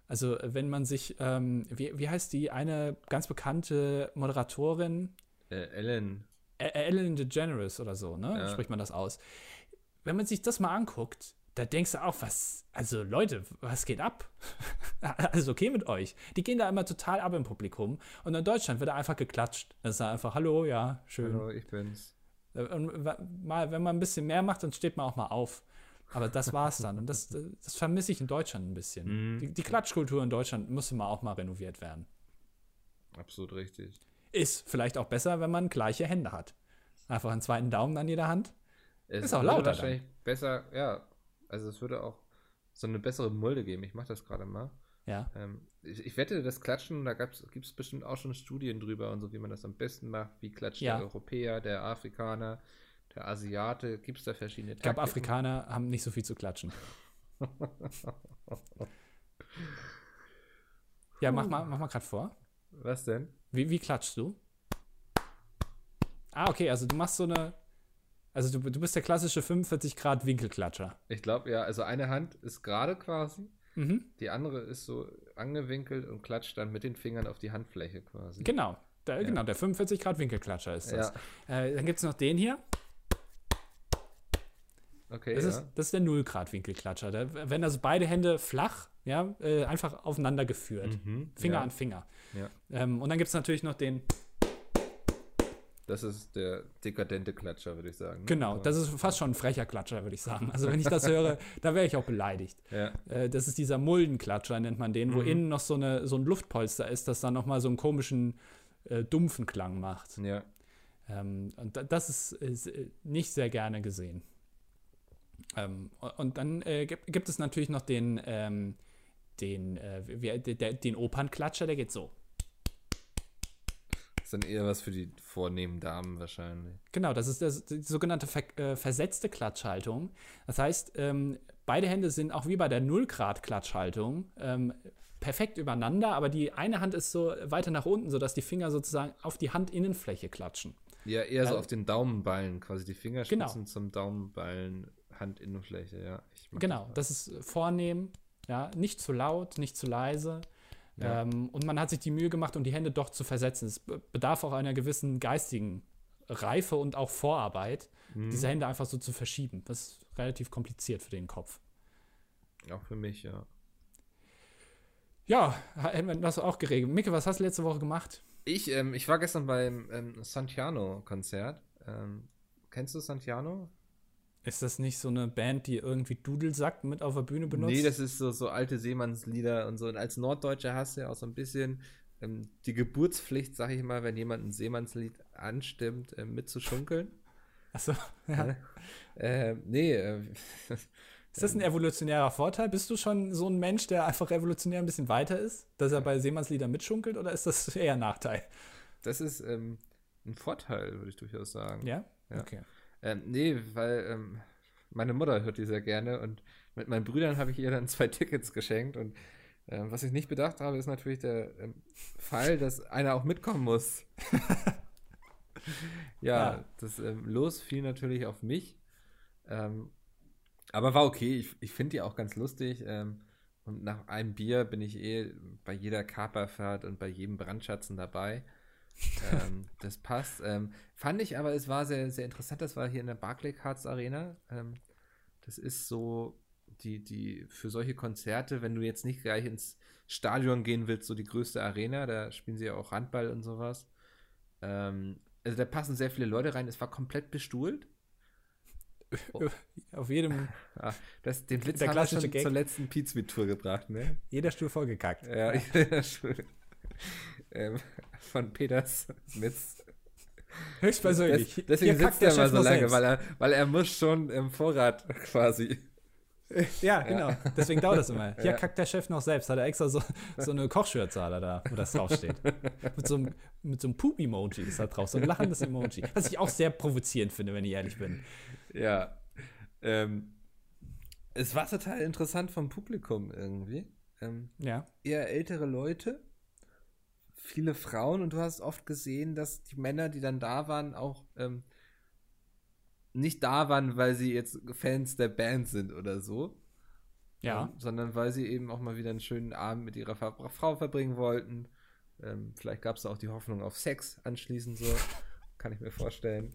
A: Also, wenn man sich, ähm, wie, wie heißt die, eine ganz bekannte Moderatorin,
B: Äh, Ellen.
A: Ä- Ellen DeGeneres oder so, ne?
B: Ja.
A: Spricht man das aus. Wenn man sich das mal anguckt, da denkst du auch, was, also Leute, was geht ab? (laughs) Alles okay mit euch? Die gehen da immer total ab im Publikum. Und in Deutschland wird da einfach geklatscht. Das ist einfach, hallo, ja, schön.
B: Hallo, ich bin's.
A: Und mal, wenn man ein bisschen mehr macht, dann steht man auch mal auf. Aber das war's dann. Und das, (laughs) das vermisse ich in Deutschland ein bisschen.
B: Mhm.
A: Die, die Klatschkultur in Deutschland müsste mal auch mal renoviert werden.
B: Absolut richtig.
A: Ist vielleicht auch besser, wenn man gleiche Hände hat. Einfach einen zweiten Daumen an jeder Hand.
B: Es
A: Ist auch lauter
B: wahrscheinlich besser, ja. Also es würde auch so eine bessere Mulde geben. Ich mache das gerade mal.
A: Ja.
B: Ähm, ich, ich wette, das Klatschen, da gibt es bestimmt auch schon Studien drüber und so, wie man das am besten macht. Wie klatscht
A: Ja.
B: der Europäer, der Afrikaner, der Asiate? Gibt es da verschiedene
A: Ich glaube? Afrikaner haben nicht so viel zu klatschen. Ja, mach mal, mach mal gerade vor.
B: Was denn?
A: Wie, wie klatschst du? Ah, okay, also du machst so eine. Also du, du bist der klassische 45 Grad Winkelklatscher.
B: Ich glaube, ja, also eine Hand ist gerade quasi,
A: Mhm.
B: die andere ist so angewinkelt und klatscht dann mit den Fingern auf die Handfläche quasi.
A: Genau. Der, Genau, der 45 Grad Winkelklatscher ist das.
B: Ja,
A: Äh, dann gibt es noch den hier.
B: okay,
A: Das,
B: ja.
A: ist, das ist der 0 Grad Winkelklatscher. Der, wenn also beide Hände flach, ja, äh, einfach aufeinander geführt.
B: Mhm,
A: Finger
B: ja.
A: an Finger.
B: Ja.
A: Ähm, und dann gibt es natürlich noch den,
B: Das ist der dekadente Klatscher, würde ich sagen.
A: genau,
B: Aber-
A: das ist fast schon ein frecher Klatscher, würde ich sagen. Also wenn ich das höre, (laughs) da wäre ich auch beleidigt.
B: Ja,
A: Äh, das ist dieser Muldenklatscher, nennt man den, wo
B: Mhm.
A: innen noch so, eine, so ein Luftpolster ist, das dann nochmal so einen komischen, äh, dumpfen Klang macht.
B: ja.
A: Ähm, und da- das ist, ist äh, nicht sehr gerne gesehen. Ähm, und- dann äh, gibt, gibt es natürlich noch den, ähm, den, äh, den Opernklatscher, der geht so.
B: Das ist dann eher was für die vornehmen Damen wahrscheinlich.
A: Genau, das ist das, die sogenannte ver, äh, versetzte Klatschhaltung. Das heißt, ähm, beide Hände sind auch wie bei der Null-Grad-Klatschhaltung ähm, perfekt übereinander, aber die eine Hand ist so weiter nach unten, sodass die Finger sozusagen auf die Handinnenfläche klatschen.
B: Ja, eher so
A: Ja.
B: auf den Daumenballen, quasi die Fingerspitzen
A: Genau.
B: zum Daumenballen, Handinnenfläche, ja.
A: Genau,
B: mal.
A: das ist vornehm, ja, nicht zu laut, nicht zu leise.
B: Ja.
A: Ähm, und man hat sich die Mühe gemacht, um die Hände doch zu versetzen. Es be- bedarf auch einer gewissen geistigen Reife und auch Vorarbeit,
B: Mhm.
A: diese Hände einfach so zu verschieben. Das ist relativ kompliziert für den Kopf.
B: Auch für mich, ja.
A: Ja, hätten wir das auch geregelt. Micke, was hast du letzte Woche gemacht?
B: Ich, ähm, ich war gestern beim ähm, Santiano-Konzert. Ähm, kennst du Santiano?
A: Ist das nicht so eine Band, die irgendwie Dudelsack mit auf der Bühne benutzt?
B: Nee, das ist so, so alte Seemannslieder und so. Und als Norddeutscher hast du ja auch so ein bisschen ähm, die Geburtspflicht, sag ich mal, wenn jemand ein Seemannslied anstimmt, äh, mitzuschunkeln.
A: Achso, (laughs) ja.
B: Äh, nee, äh, (laughs)
A: Ist das ein evolutionärer Vorteil? Bist du schon so ein Mensch, der einfach evolutionär ein bisschen weiter ist, dass er bei Seemannsliedern mitschunkelt oder ist das eher ein Nachteil?
B: Das ist ähm, ein Vorteil, würde ich durchaus sagen.
A: Ja?
B: Ja.
A: Okay.
B: Ähm, nee, weil ähm, meine Mutter hört die sehr gerne und mit meinen Brüdern habe ich ihr dann (laughs) zwei Tickets geschenkt und ähm, was ich nicht bedacht habe, ist natürlich der ähm, Fall, dass einer auch mitkommen muss. (laughs) ja,
A: Ja.
B: das ähm, Los fiel natürlich auf mich. Ähm, aber war okay. Ich, ich finde die auch ganz lustig. Ähm, und nach einem Bier bin ich eh bei jeder Kaperfahrt und bei jedem Brandschatzen dabei. Ähm, das passt. Ähm, fand ich aber, es war sehr, sehr interessant. Das war hier in der Barclaycards Arena. Ähm, das ist so die, die für solche Konzerte, wenn du jetzt nicht gleich ins Stadion gehen willst, so die größte Arena, da spielen sie ja auch Handball und sowas. Ähm, also da passen sehr viele Leute rein. Es war komplett bestuhlt. (laughs)
A: Auf jedem,
B: Ah, das, den Witz
A: Der
B: haben wir schon
A: Gag.
B: zur letzten Pizza-Tour gebracht, ne?
A: jeder Stuhl vollgekackt.
B: Ja, (laughs) schön. Ähm, (laughs) von Peters Witz.
A: Höchstpersönlich.
B: Des, deswegen
A: Hier kackt
B: sitzt
A: der
B: er mal so lange,
A: selbst.
B: weil er, weil er muss schon im Vorrat (laughs) quasi.
A: Ja, genau. Deswegen dauert das immer. Hier
B: Ja.
A: kackt der Chef noch selbst. Hat er extra so, so eine Kochschürze da, wo das draufsteht. mit so einem, mit so einem Poop-Emoji ist da drauf. So ein lachendes Emoji. Was ich auch sehr provozierend finde, wenn ich ehrlich bin.
B: Ja. Ähm, es war total interessant vom Publikum irgendwie. Ähm,
A: Ja.
B: eher ältere Leute, viele Frauen und du hast oft gesehen, dass die Männer, die dann da waren, auch ähm, nicht da waren, weil sie jetzt Fans der Band sind oder so,
A: Ja.
B: ähm, sondern weil sie eben auch mal wieder einen schönen Abend mit ihrer Fa Frau verbringen wollten. Ähm, vielleicht gab es auch die Hoffnung auf Sex anschließend so, (laughs) kann ich mir vorstellen.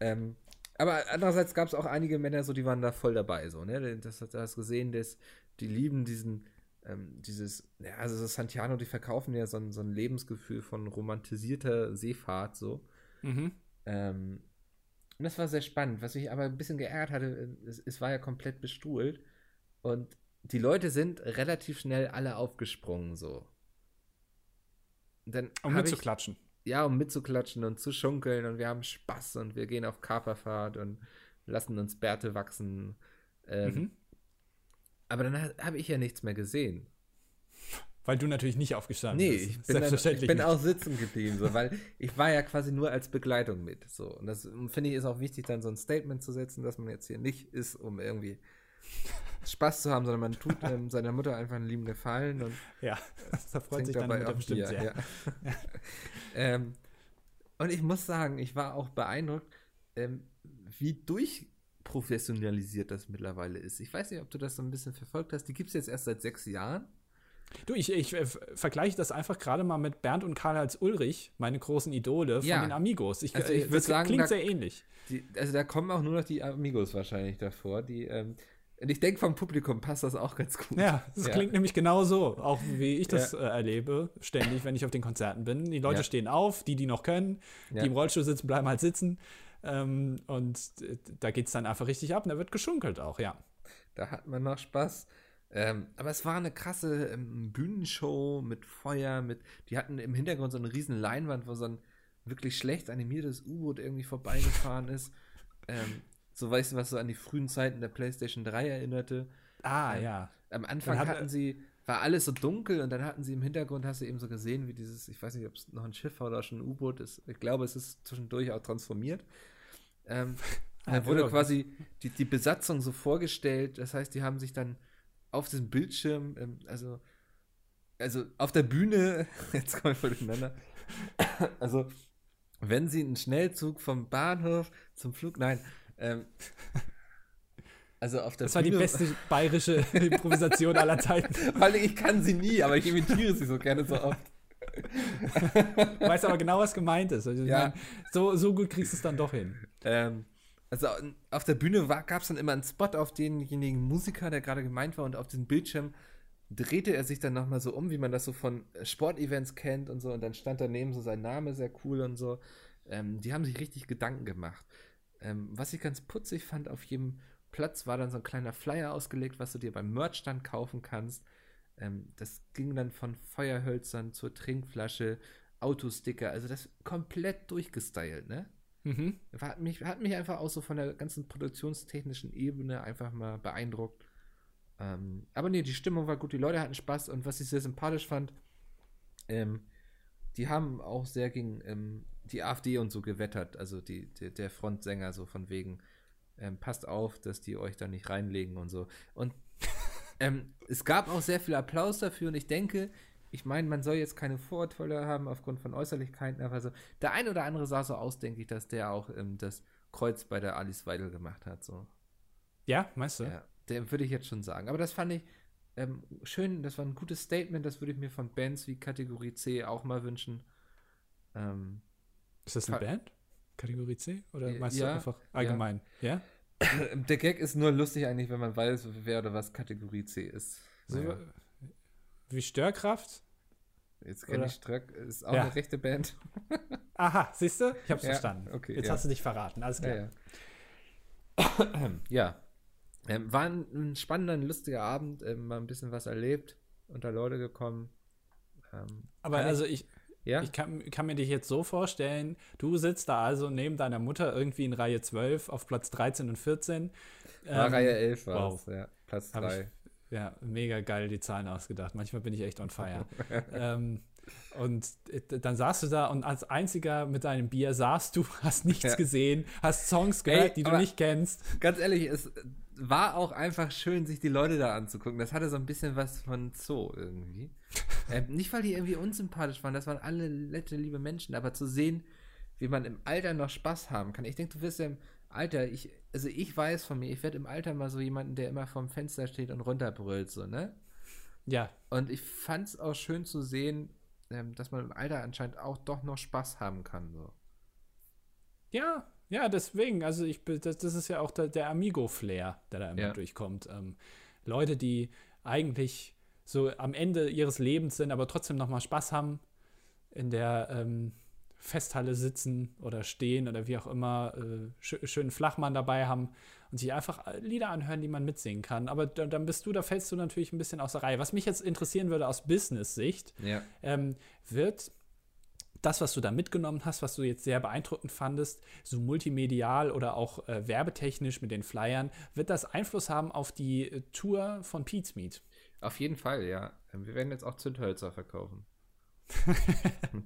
B: ähm, aber andererseits gab es auch einige Männer, so die waren da voll dabei, so, ne? Das hast du hast gesehen, dass die lieben diesen, ähm, dieses, ja, also das Santiano, die verkaufen ja so ein, so ein Lebensgefühl von romantisierter Seefahrt, so.
A: Mhm.
B: Ähm, und das war sehr spannend. Was mich aber ein bisschen geärgert hatte, es, es war ja komplett bestuhlt. Und die Leute sind relativ schnell alle aufgesprungen, so. Und Dann
A: Um
B: hab ich,
A: mitzuklatschen.
B: ja, um mitzuklatschen und zu schunkeln und wir haben Spaß und wir gehen auf Kaperfahrt und lassen uns Bärte wachsen. Ähm,
A: Mhm.
B: Aber dann ha- habe ich ja nichts mehr gesehen.
A: Weil du natürlich nicht aufgestanden
B: Nee,
A: bist.
B: ich bin, dann, ich bin auch sitzen geblieben, so, weil ich war ja quasi nur als Begleitung mit. So. Und das finde ich ist auch wichtig, dann so ein Statement zu setzen, dass man jetzt hier nicht ist, um irgendwie Spaß zu haben, sondern man tut (laughs) ähm, seiner Mutter einfach einen lieben Gefallen und
A: Ja, (laughs) da freut sich deine
B: dabei
A: Mutter
B: auch
A: bestimmt
B: Bier.
A: sehr.
B: Ja. (laughs) ähm, und ich muss sagen, ich war auch beeindruckt, ähm, wie durchprofessionalisiert das mittlerweile ist. Ich weiß nicht, ob du das so ein bisschen verfolgt hast. Die gibt es jetzt erst seit sechs Jahren.
A: Du, ich, ich äh, vergleiche das einfach gerade mal mit Bernd und Karl-Heinz Ulrich, meine großen Idole von
B: Ja.
A: den Amigos. Ich,
B: Also
A: äh,
B: ich würd
A: das
B: sagen,
A: klingt
B: da-
A: sehr ähnlich.
B: Die, also da kommen auch nur noch die Amigos wahrscheinlich davor. Die, ähm, und ich denke, vom Publikum passt das auch ganz gut.
A: Ja, das
B: Ja.
A: klingt nämlich genau so, auch wie ich das äh, erlebe, ständig, wenn ich auf den Konzerten bin. Die Leute
B: Ja.
A: stehen auf, die, die noch können,
B: Ja.
A: die im Rollstuhl sitzen, bleiben halt sitzen. Ähm, und äh, da geht es dann einfach richtig ab und da wird geschunkelt auch, ja.
B: Da hat man noch Spaß. Ähm, aber es war eine krasse ähm, Bühnenshow mit Feuer, mit. Die hatten im Hintergrund so eine riesen Leinwand, wo so ein wirklich schlecht animiertes U-Boot irgendwie vorbeigefahren ist. Ähm, so weißt du, was so an die frühen Zeiten der PlayStation 3 erinnerte.
A: Ah,
B: Ähm,
A: ja.
B: Am Anfang
A: hat-
B: hatten sie, war alles so dunkel und dann hatten sie im Hintergrund, hast du eben so gesehen, wie dieses, ich weiß nicht, ob es noch ein Schiff oder schon ein U-Boot ist. Ich glaube, es ist zwischendurch auch transformiert. Ähm, (laughs)
A: Ah,
B: da wurde quasi die, die Besatzung so vorgestellt. Das heißt, die haben sich dann auf diesem Bildschirm, ähm, also, also auf der Bühne, (laughs) jetzt komme ich voll durcheinander. (coughs) Also, wenn sie einen Schnellzug vom Bahnhof zum Flug, nein, ähm, (laughs) also auf der
A: Das war die
B: Bühne,
A: beste bayerische Improvisation aller Zeiten.
B: weil ich kann sie nie, aber ich imitiere sie so gerne so oft.
A: Du weißt aber genau, was gemeint ist. Also,
B: Ja.
A: mein, so, so gut kriegst du es dann doch hin.
B: Ähm, also auf der Bühne gab es dann immer einen Spot auf denjenigen Musiker, der gerade gemeint war, und auf diesem Bildschirm drehte er sich dann nochmal so um, wie man das so von Sportevents kennt und so. Und dann stand daneben so sein Name, sehr cool und so. Ähm, die haben sich richtig Gedanken gemacht. Ähm, was ich ganz putzig fand, auf jedem Platz war dann so ein kleiner Flyer ausgelegt, was du dir beim Merchstand kaufen kannst. Ähm, das ging dann von Feuerhölzern zur Trinkflasche, Autosticker, also das komplett durchgestylt, ne? Mhm. Hat, mich, hat mich einfach auch so von der ganzen produktionstechnischen Ebene einfach mal beeindruckt. Ähm, aber nee, die Stimmung war gut, die Leute hatten Spaß und was ich sehr sympathisch fand, ähm, die haben auch sehr gegen ähm, die AfD und so gewettert, also die, die der Frontsänger so von wegen, ähm, passt auf, dass die euch da nicht reinlegen und so. Und (laughs) ähm, es gab auch sehr viel Applaus dafür und ich denke, ich meine, man soll jetzt keine Vorurteile haben aufgrund von Äußerlichkeiten, aber so, der ein oder andere sah so aus, denke ich, dass der auch ähm, das Kreuz bei der Alice Weidel gemacht hat. So.
A: Ja, meinst du?
B: Ja, der würde ich jetzt schon sagen. Aber das fand ich ähm, schön, das war ein gutes Statement, das würde ich mir von Bands wie Kategorie C auch mal wünschen.
A: Ähm, ist das eine Band? Kategorie C? Oder meinst ja, du einfach allgemein? Ja.
B: ja? (coughs) Der Gag ist nur lustig eigentlich, wenn man weiß, wer oder was Kategorie C ist.
A: So, naja. Wie Störkraft?
B: Jetzt kenne ich Störk, ist auch ja. eine rechte Band. (laughs)
A: Aha, siehst du? Ich hab's ja, verstanden. Okay, Jetzt hast du dich verraten, alles klar. (clears throat)
B: Ja. Ähm, war ein, ein, spannender, ein lustiger Abend, ähm, mal ein bisschen was erlebt, unter Leute gekommen.
A: Ähm, Aber also ich, ja? Ich kann, kann, mir dich jetzt so vorstellen, du sitzt da also neben deiner Mutter irgendwie in Reihe 12 auf Platz 13 und 14.
B: War ähm, Reihe 11 war wow. ja, Platz 3.
A: ja, mega geil die Zahlen ausgedacht. Manchmal bin ich echt on fire. (laughs) ähm, und äh, dann saßt du da und als einziger mit deinem Bier saßt du, (laughs) hast nichts ja. gesehen, hast Songs gehört, Ey, die du nicht kennst.
B: Ganz ehrlich, es war auch einfach schön, sich die Leute da anzugucken. Das hatte so ein bisschen was von Zoo irgendwie. (laughs) äh, nicht, weil die irgendwie unsympathisch waren, das waren alle nette, liebe Menschen, aber zu sehen, wie man im Alter noch Spaß haben kann. Ich denke, du wirst ja im Alter, ich, also ich weiß von mir, ich werde im Alter mal so jemanden, der immer vorm Fenster steht und runterbrüllt, so, ne?
A: Ja.
B: Und ich fand es auch schön zu sehen, ähm, dass man im Alter anscheinend auch doch noch Spaß haben kann, so.
A: Ja, ja, deswegen, also ich, das, das ist ja auch der, der Amigo-Flair, der da immer ja. durchkommt. Ähm, Leute, die eigentlich so am Ende ihres Lebens sind, aber trotzdem noch mal Spaß haben, in der ähm, Festhalle sitzen oder stehen oder wie auch immer, äh, sch schönen Flachmann dabei haben und sich einfach Lieder anhören, die man mitsingen kann. Aber dann bist du, da fällst du natürlich ein bisschen aus der Reihe. Was mich jetzt interessieren würde aus Business-Sicht,
B: ja.
A: ähm, wird das, was du da mitgenommen hast, was du jetzt sehr beeindruckend fandest, so multimedial oder auch äh, werbetechnisch mit den Flyern, wird das Einfluss haben auf die äh, Tour von Pete's Meet?
B: Auf jeden Fall, ja. Wir werden jetzt auch Zündhölzer verkaufen.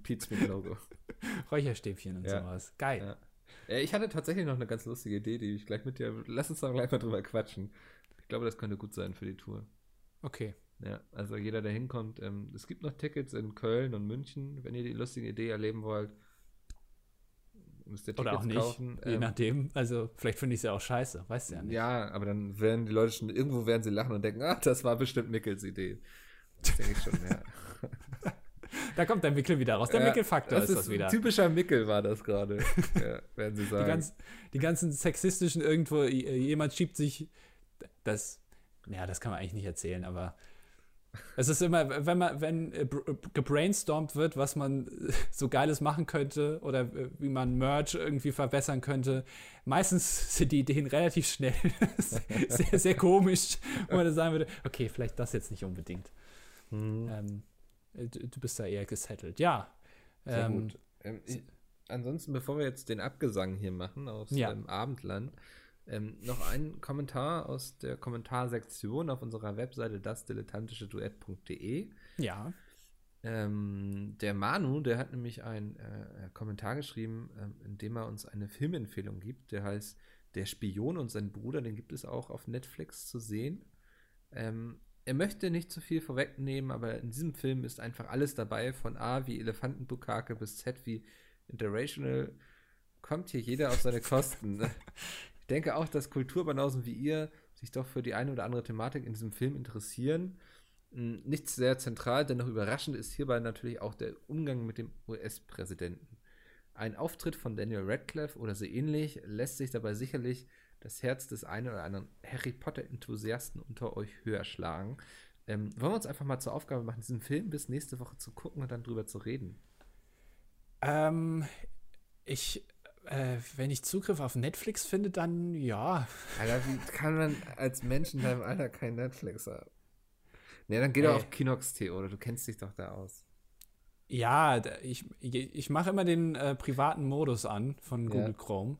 B: Pete's Meet Logo. (laughs)
A: Räucherstäbchen und ja. sowas. Geil.
B: Ja. Ich hatte tatsächlich noch eine ganz lustige Idee, die ich gleich mit dir. Lass uns da gleich mal drüber quatschen. Ich glaube, das könnte gut sein für die Tour.
A: Okay.
B: Ja, also jeder, der hinkommt, ähm, es gibt noch Tickets in Köln und München, wenn ihr die lustige Idee erleben wollt.
A: Müsst ihr Tickets Oder auch nicht, kaufen. je ähm, nachdem. Also vielleicht finde ich es ja auch scheiße, weißt du ja nicht.
B: Ja, aber dann werden die Leute schon, irgendwo werden sie lachen und denken, ah, das war bestimmt Mickels Idee. Das denke ich schon, ja. (laughs)
A: Da kommt der Mickel wieder raus. Der ja, Mickel-Faktor ist, ist das wieder.
B: Typischer Mickel war das gerade, (laughs) ja, werden Sie sagen.
A: Die, ganz, die, ganzen sexistischen irgendwo, jemand schiebt sich das, ja, das kann man eigentlich nicht erzählen, aber es ist immer, wenn man, wenn äh, gebrainstormt wird, was man so Geiles machen könnte oder äh, wie man Merch irgendwie verbessern könnte, meistens sind die Ideen relativ schnell, (laughs) sehr, sehr komisch, wo man sagen würde, okay, vielleicht das jetzt nicht unbedingt. Mhm. Ähm, äh, du bist da eher gesettelt. Ja.
B: Sehr ähm, gut. Ähm, ich, ansonsten, bevor wir jetzt den Abgesang hier machen aus ja. dem Abendland, ähm, noch ein Kommentar aus der Kommentarsektion auf unserer Webseite dasdilettantischeduett.de.
A: Ja.
B: Ähm, der Manu, der hat nämlich einen äh, Kommentar geschrieben, äh, in dem er uns eine Filmempfehlung gibt. Der heißt Der Spion und sein Bruder, den gibt es auch auf Netflix zu sehen. Ähm, er möchte nicht zu viel vorwegnehmen, aber in diesem Film ist einfach alles dabei, von A wie Elefantenbukake bis Z wie Interrational. Kommt hier jeder auf seine Kosten. denke auch, dass Kulturbanausen wie ihr sich doch für die eine oder andere Thematik in diesem Film interessieren. Hm, nichts sehr zentral, dennoch überraschend ist hierbei natürlich auch der Umgang mit dem US-Präsidenten. Ein Auftritt von Daniel Radcliffe oder so ähnlich lässt sich dabei sicherlich das Herz des einen oder anderen Harry Potter-Enthusiasten unter euch höher schlagen. Ähm, wollen wir uns einfach mal zur Aufgabe machen, diesen Film bis nächste Woche zu gucken und dann drüber zu reden?
A: Ähm, ich, äh, wenn ich Zugriff auf Netflix finde, dann ja.
B: Alter, wie kann man als Mensch in deinem Alter kein Netflix haben? Ne, dann geh doch auf Kinox.t oder du kennst dich doch da aus.
A: Ja, ich, ich mache immer den äh, privaten Modus an von
B: Ja.
A: Google Chrome.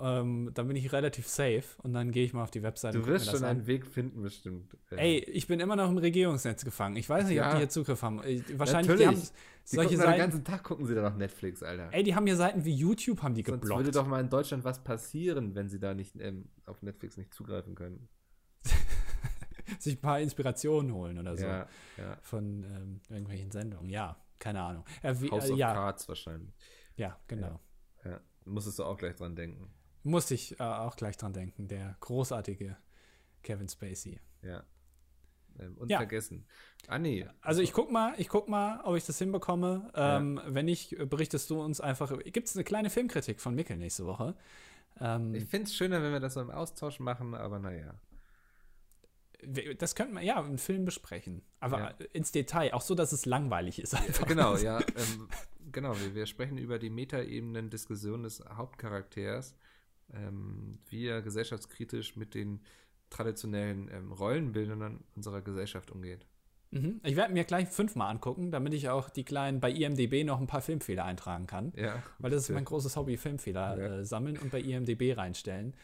A: Ähm, dann bin ich relativ safe und dann gehe ich mal auf die Webseite
B: Du wirst schon
A: an.
B: einen Weg finden, bestimmt. Ähm,
A: Ey, ich bin immer noch im Regierungsnetz gefangen. Ich weiß nicht, ob
B: Ja.
A: die hier Zugriff haben. Äh, Wahrscheinlich,
B: Natürlich.
A: die haben
B: die
A: solche
B: doch den
A: Seiten.
B: ganzen Tag gucken sie da noch Netflix, Alter.
A: Ey, die haben hier Seiten wie YouTube, haben die
B: Sonst
A: geblockt.
B: würde doch mal in Deutschland was passieren, wenn sie da nicht ähm, auf Netflix nicht zugreifen können. (laughs)
A: Sich ein paar Inspirationen holen oder so.
B: Ja, ja.
A: Von ähm, irgendwelchen Sendungen. Ja, keine Ahnung. Äh, wie,
B: House
A: äh,
B: of Cards wahrscheinlich.
A: ja, genau.
B: Ja. Musstest du auch gleich dran denken.
A: Musste ich äh, auch gleich dran denken. Der großartige Kevin Spacey.
B: Ja. Ähm,
A: Ja.
B: unvergessen. Anni.
A: Also ich guck mal, ich guck mal, ob ich das hinbekomme. Ähm, Wenn nicht, äh, berichtest du uns einfach. Gibt es eine kleine Filmkritik von Mikkel nächste Woche? Ähm,
B: Ich finde es schöner, wenn wir das so im Austausch machen, aber naja.
A: das könnten wir ja einen Film besprechen. Aber
B: Ja.
A: ins Detail, auch so, dass es langweilig ist. Einfach.
B: Genau, ja. Ähm, genau, wir, wir sprechen über die Metaebenen Diskussion des Hauptcharakters, ähm, wie er gesellschaftskritisch mit den traditionellen ähm, Rollenbildern unserer Gesellschaft umgeht.
A: Mhm. Ich werde mir gleich fünfmal angucken, damit ich auch die kleinen bei IMDB noch ein paar Filmfehler eintragen kann.
B: Ja.
A: Weil das ist mein großes Hobby, Filmfehler
B: Ja.
A: äh, sammeln und bei IMDB reinstellen.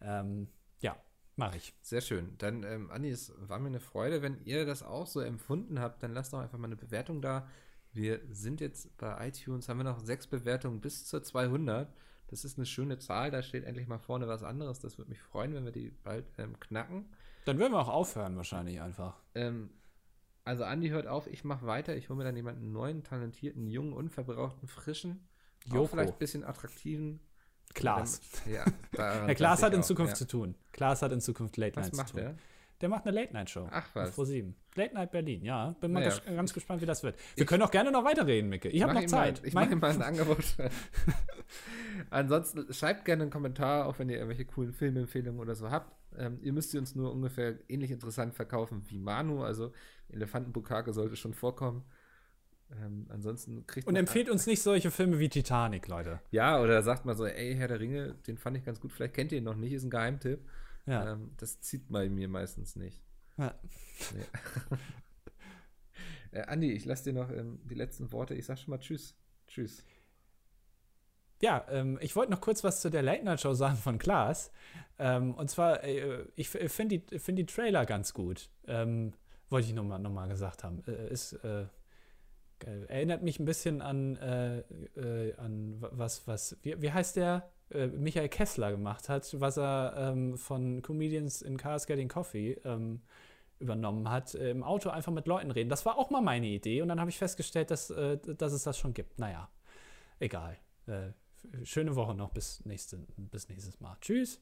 A: Ähm, ja, mache ich.
B: Sehr schön. Dann, ähm, Anni, es war mir eine Freude. Wenn ihr das auch so empfunden habt, dann lasst doch einfach mal eine Bewertung da. Wir sind jetzt bei iTunes, haben wir noch sechs Bewertungen bis zur 200. Das ist eine schöne Zahl, da steht endlich mal vorne was anderes. Das würde mich freuen, wenn wir die bald ähm, knacken.
A: Dann würden wir auch aufhören, wahrscheinlich einfach.
B: Ähm, also Andi hört auf, ich mache weiter. Ich hole mir dann jemanden neuen, talentierten, jungen, unverbrauchten, frischen, auch vielleicht ein bisschen attraktiven.
A: Klaas.
B: Ähm, Ja, (laughs)
A: Herr Klaas hat in
B: auch,
A: Zukunft
B: ja.
A: zu tun. Klaas hat in Zukunft Late
B: Was
A: Night
B: macht
A: zu tun.
B: er?
A: Der macht eine Late Night Show.
B: Ach was.
A: Auf Pro 7. Late Night Berlin, ja. Bin mal
B: Naja.
A: ges ganz gespannt, wie das wird. Wir können auch gerne noch weiterreden, Micke. Ich habe noch Zeit.
B: Mal, ich mache mal ein (laughs) Angebot. (laughs) Ansonsten schreibt gerne einen Kommentar, auch wenn ihr irgendwelche coolen Filmempfehlungen oder so habt. Ähm, ihr müsst sie uns nur ungefähr ähnlich interessant verkaufen wie Manu. Also Elefantenbukake sollte schon vorkommen. Ähm, ansonsten kriegt
A: und empfehlt uns nicht solche Filme wie Titanic, Leute.
B: Ja, oder sagt mal so, ey, Herr der Ringe, den fand ich ganz gut. Vielleicht kennt ihr ihn noch nicht, ist ein Geheimtipp.
A: Ja.
B: Ähm, das zieht bei mir meistens nicht.
A: ja. (laughs)
B: Äh, Andi, ich lasse dir noch ähm, die letzten Worte. Ich sag schon mal Tschüss. Tschüss.
A: Ja, ähm, ich wollte noch kurz was zu der Late Night Show sagen von Klaas. Ähm, und zwar, äh, ich finde die, find die Trailer ganz gut. Ähm, wollte ich nochmal noch mal gesagt haben. Äh, ist, äh, erinnert mich ein bisschen an, äh, äh, an wa- was, was, wie, wie heißt der? Äh, Michael Kessler gemacht hat, was er ähm, von Comedians in Cars Getting Coffee ähm, übernommen hat, äh, im Auto einfach mit Leuten reden. Das war auch mal meine Idee und dann habe ich festgestellt, dass, äh, dass es das schon gibt. Naja, egal. Äh, schöne Woche noch bis, nächste, bis nächstes Mal. Tschüss.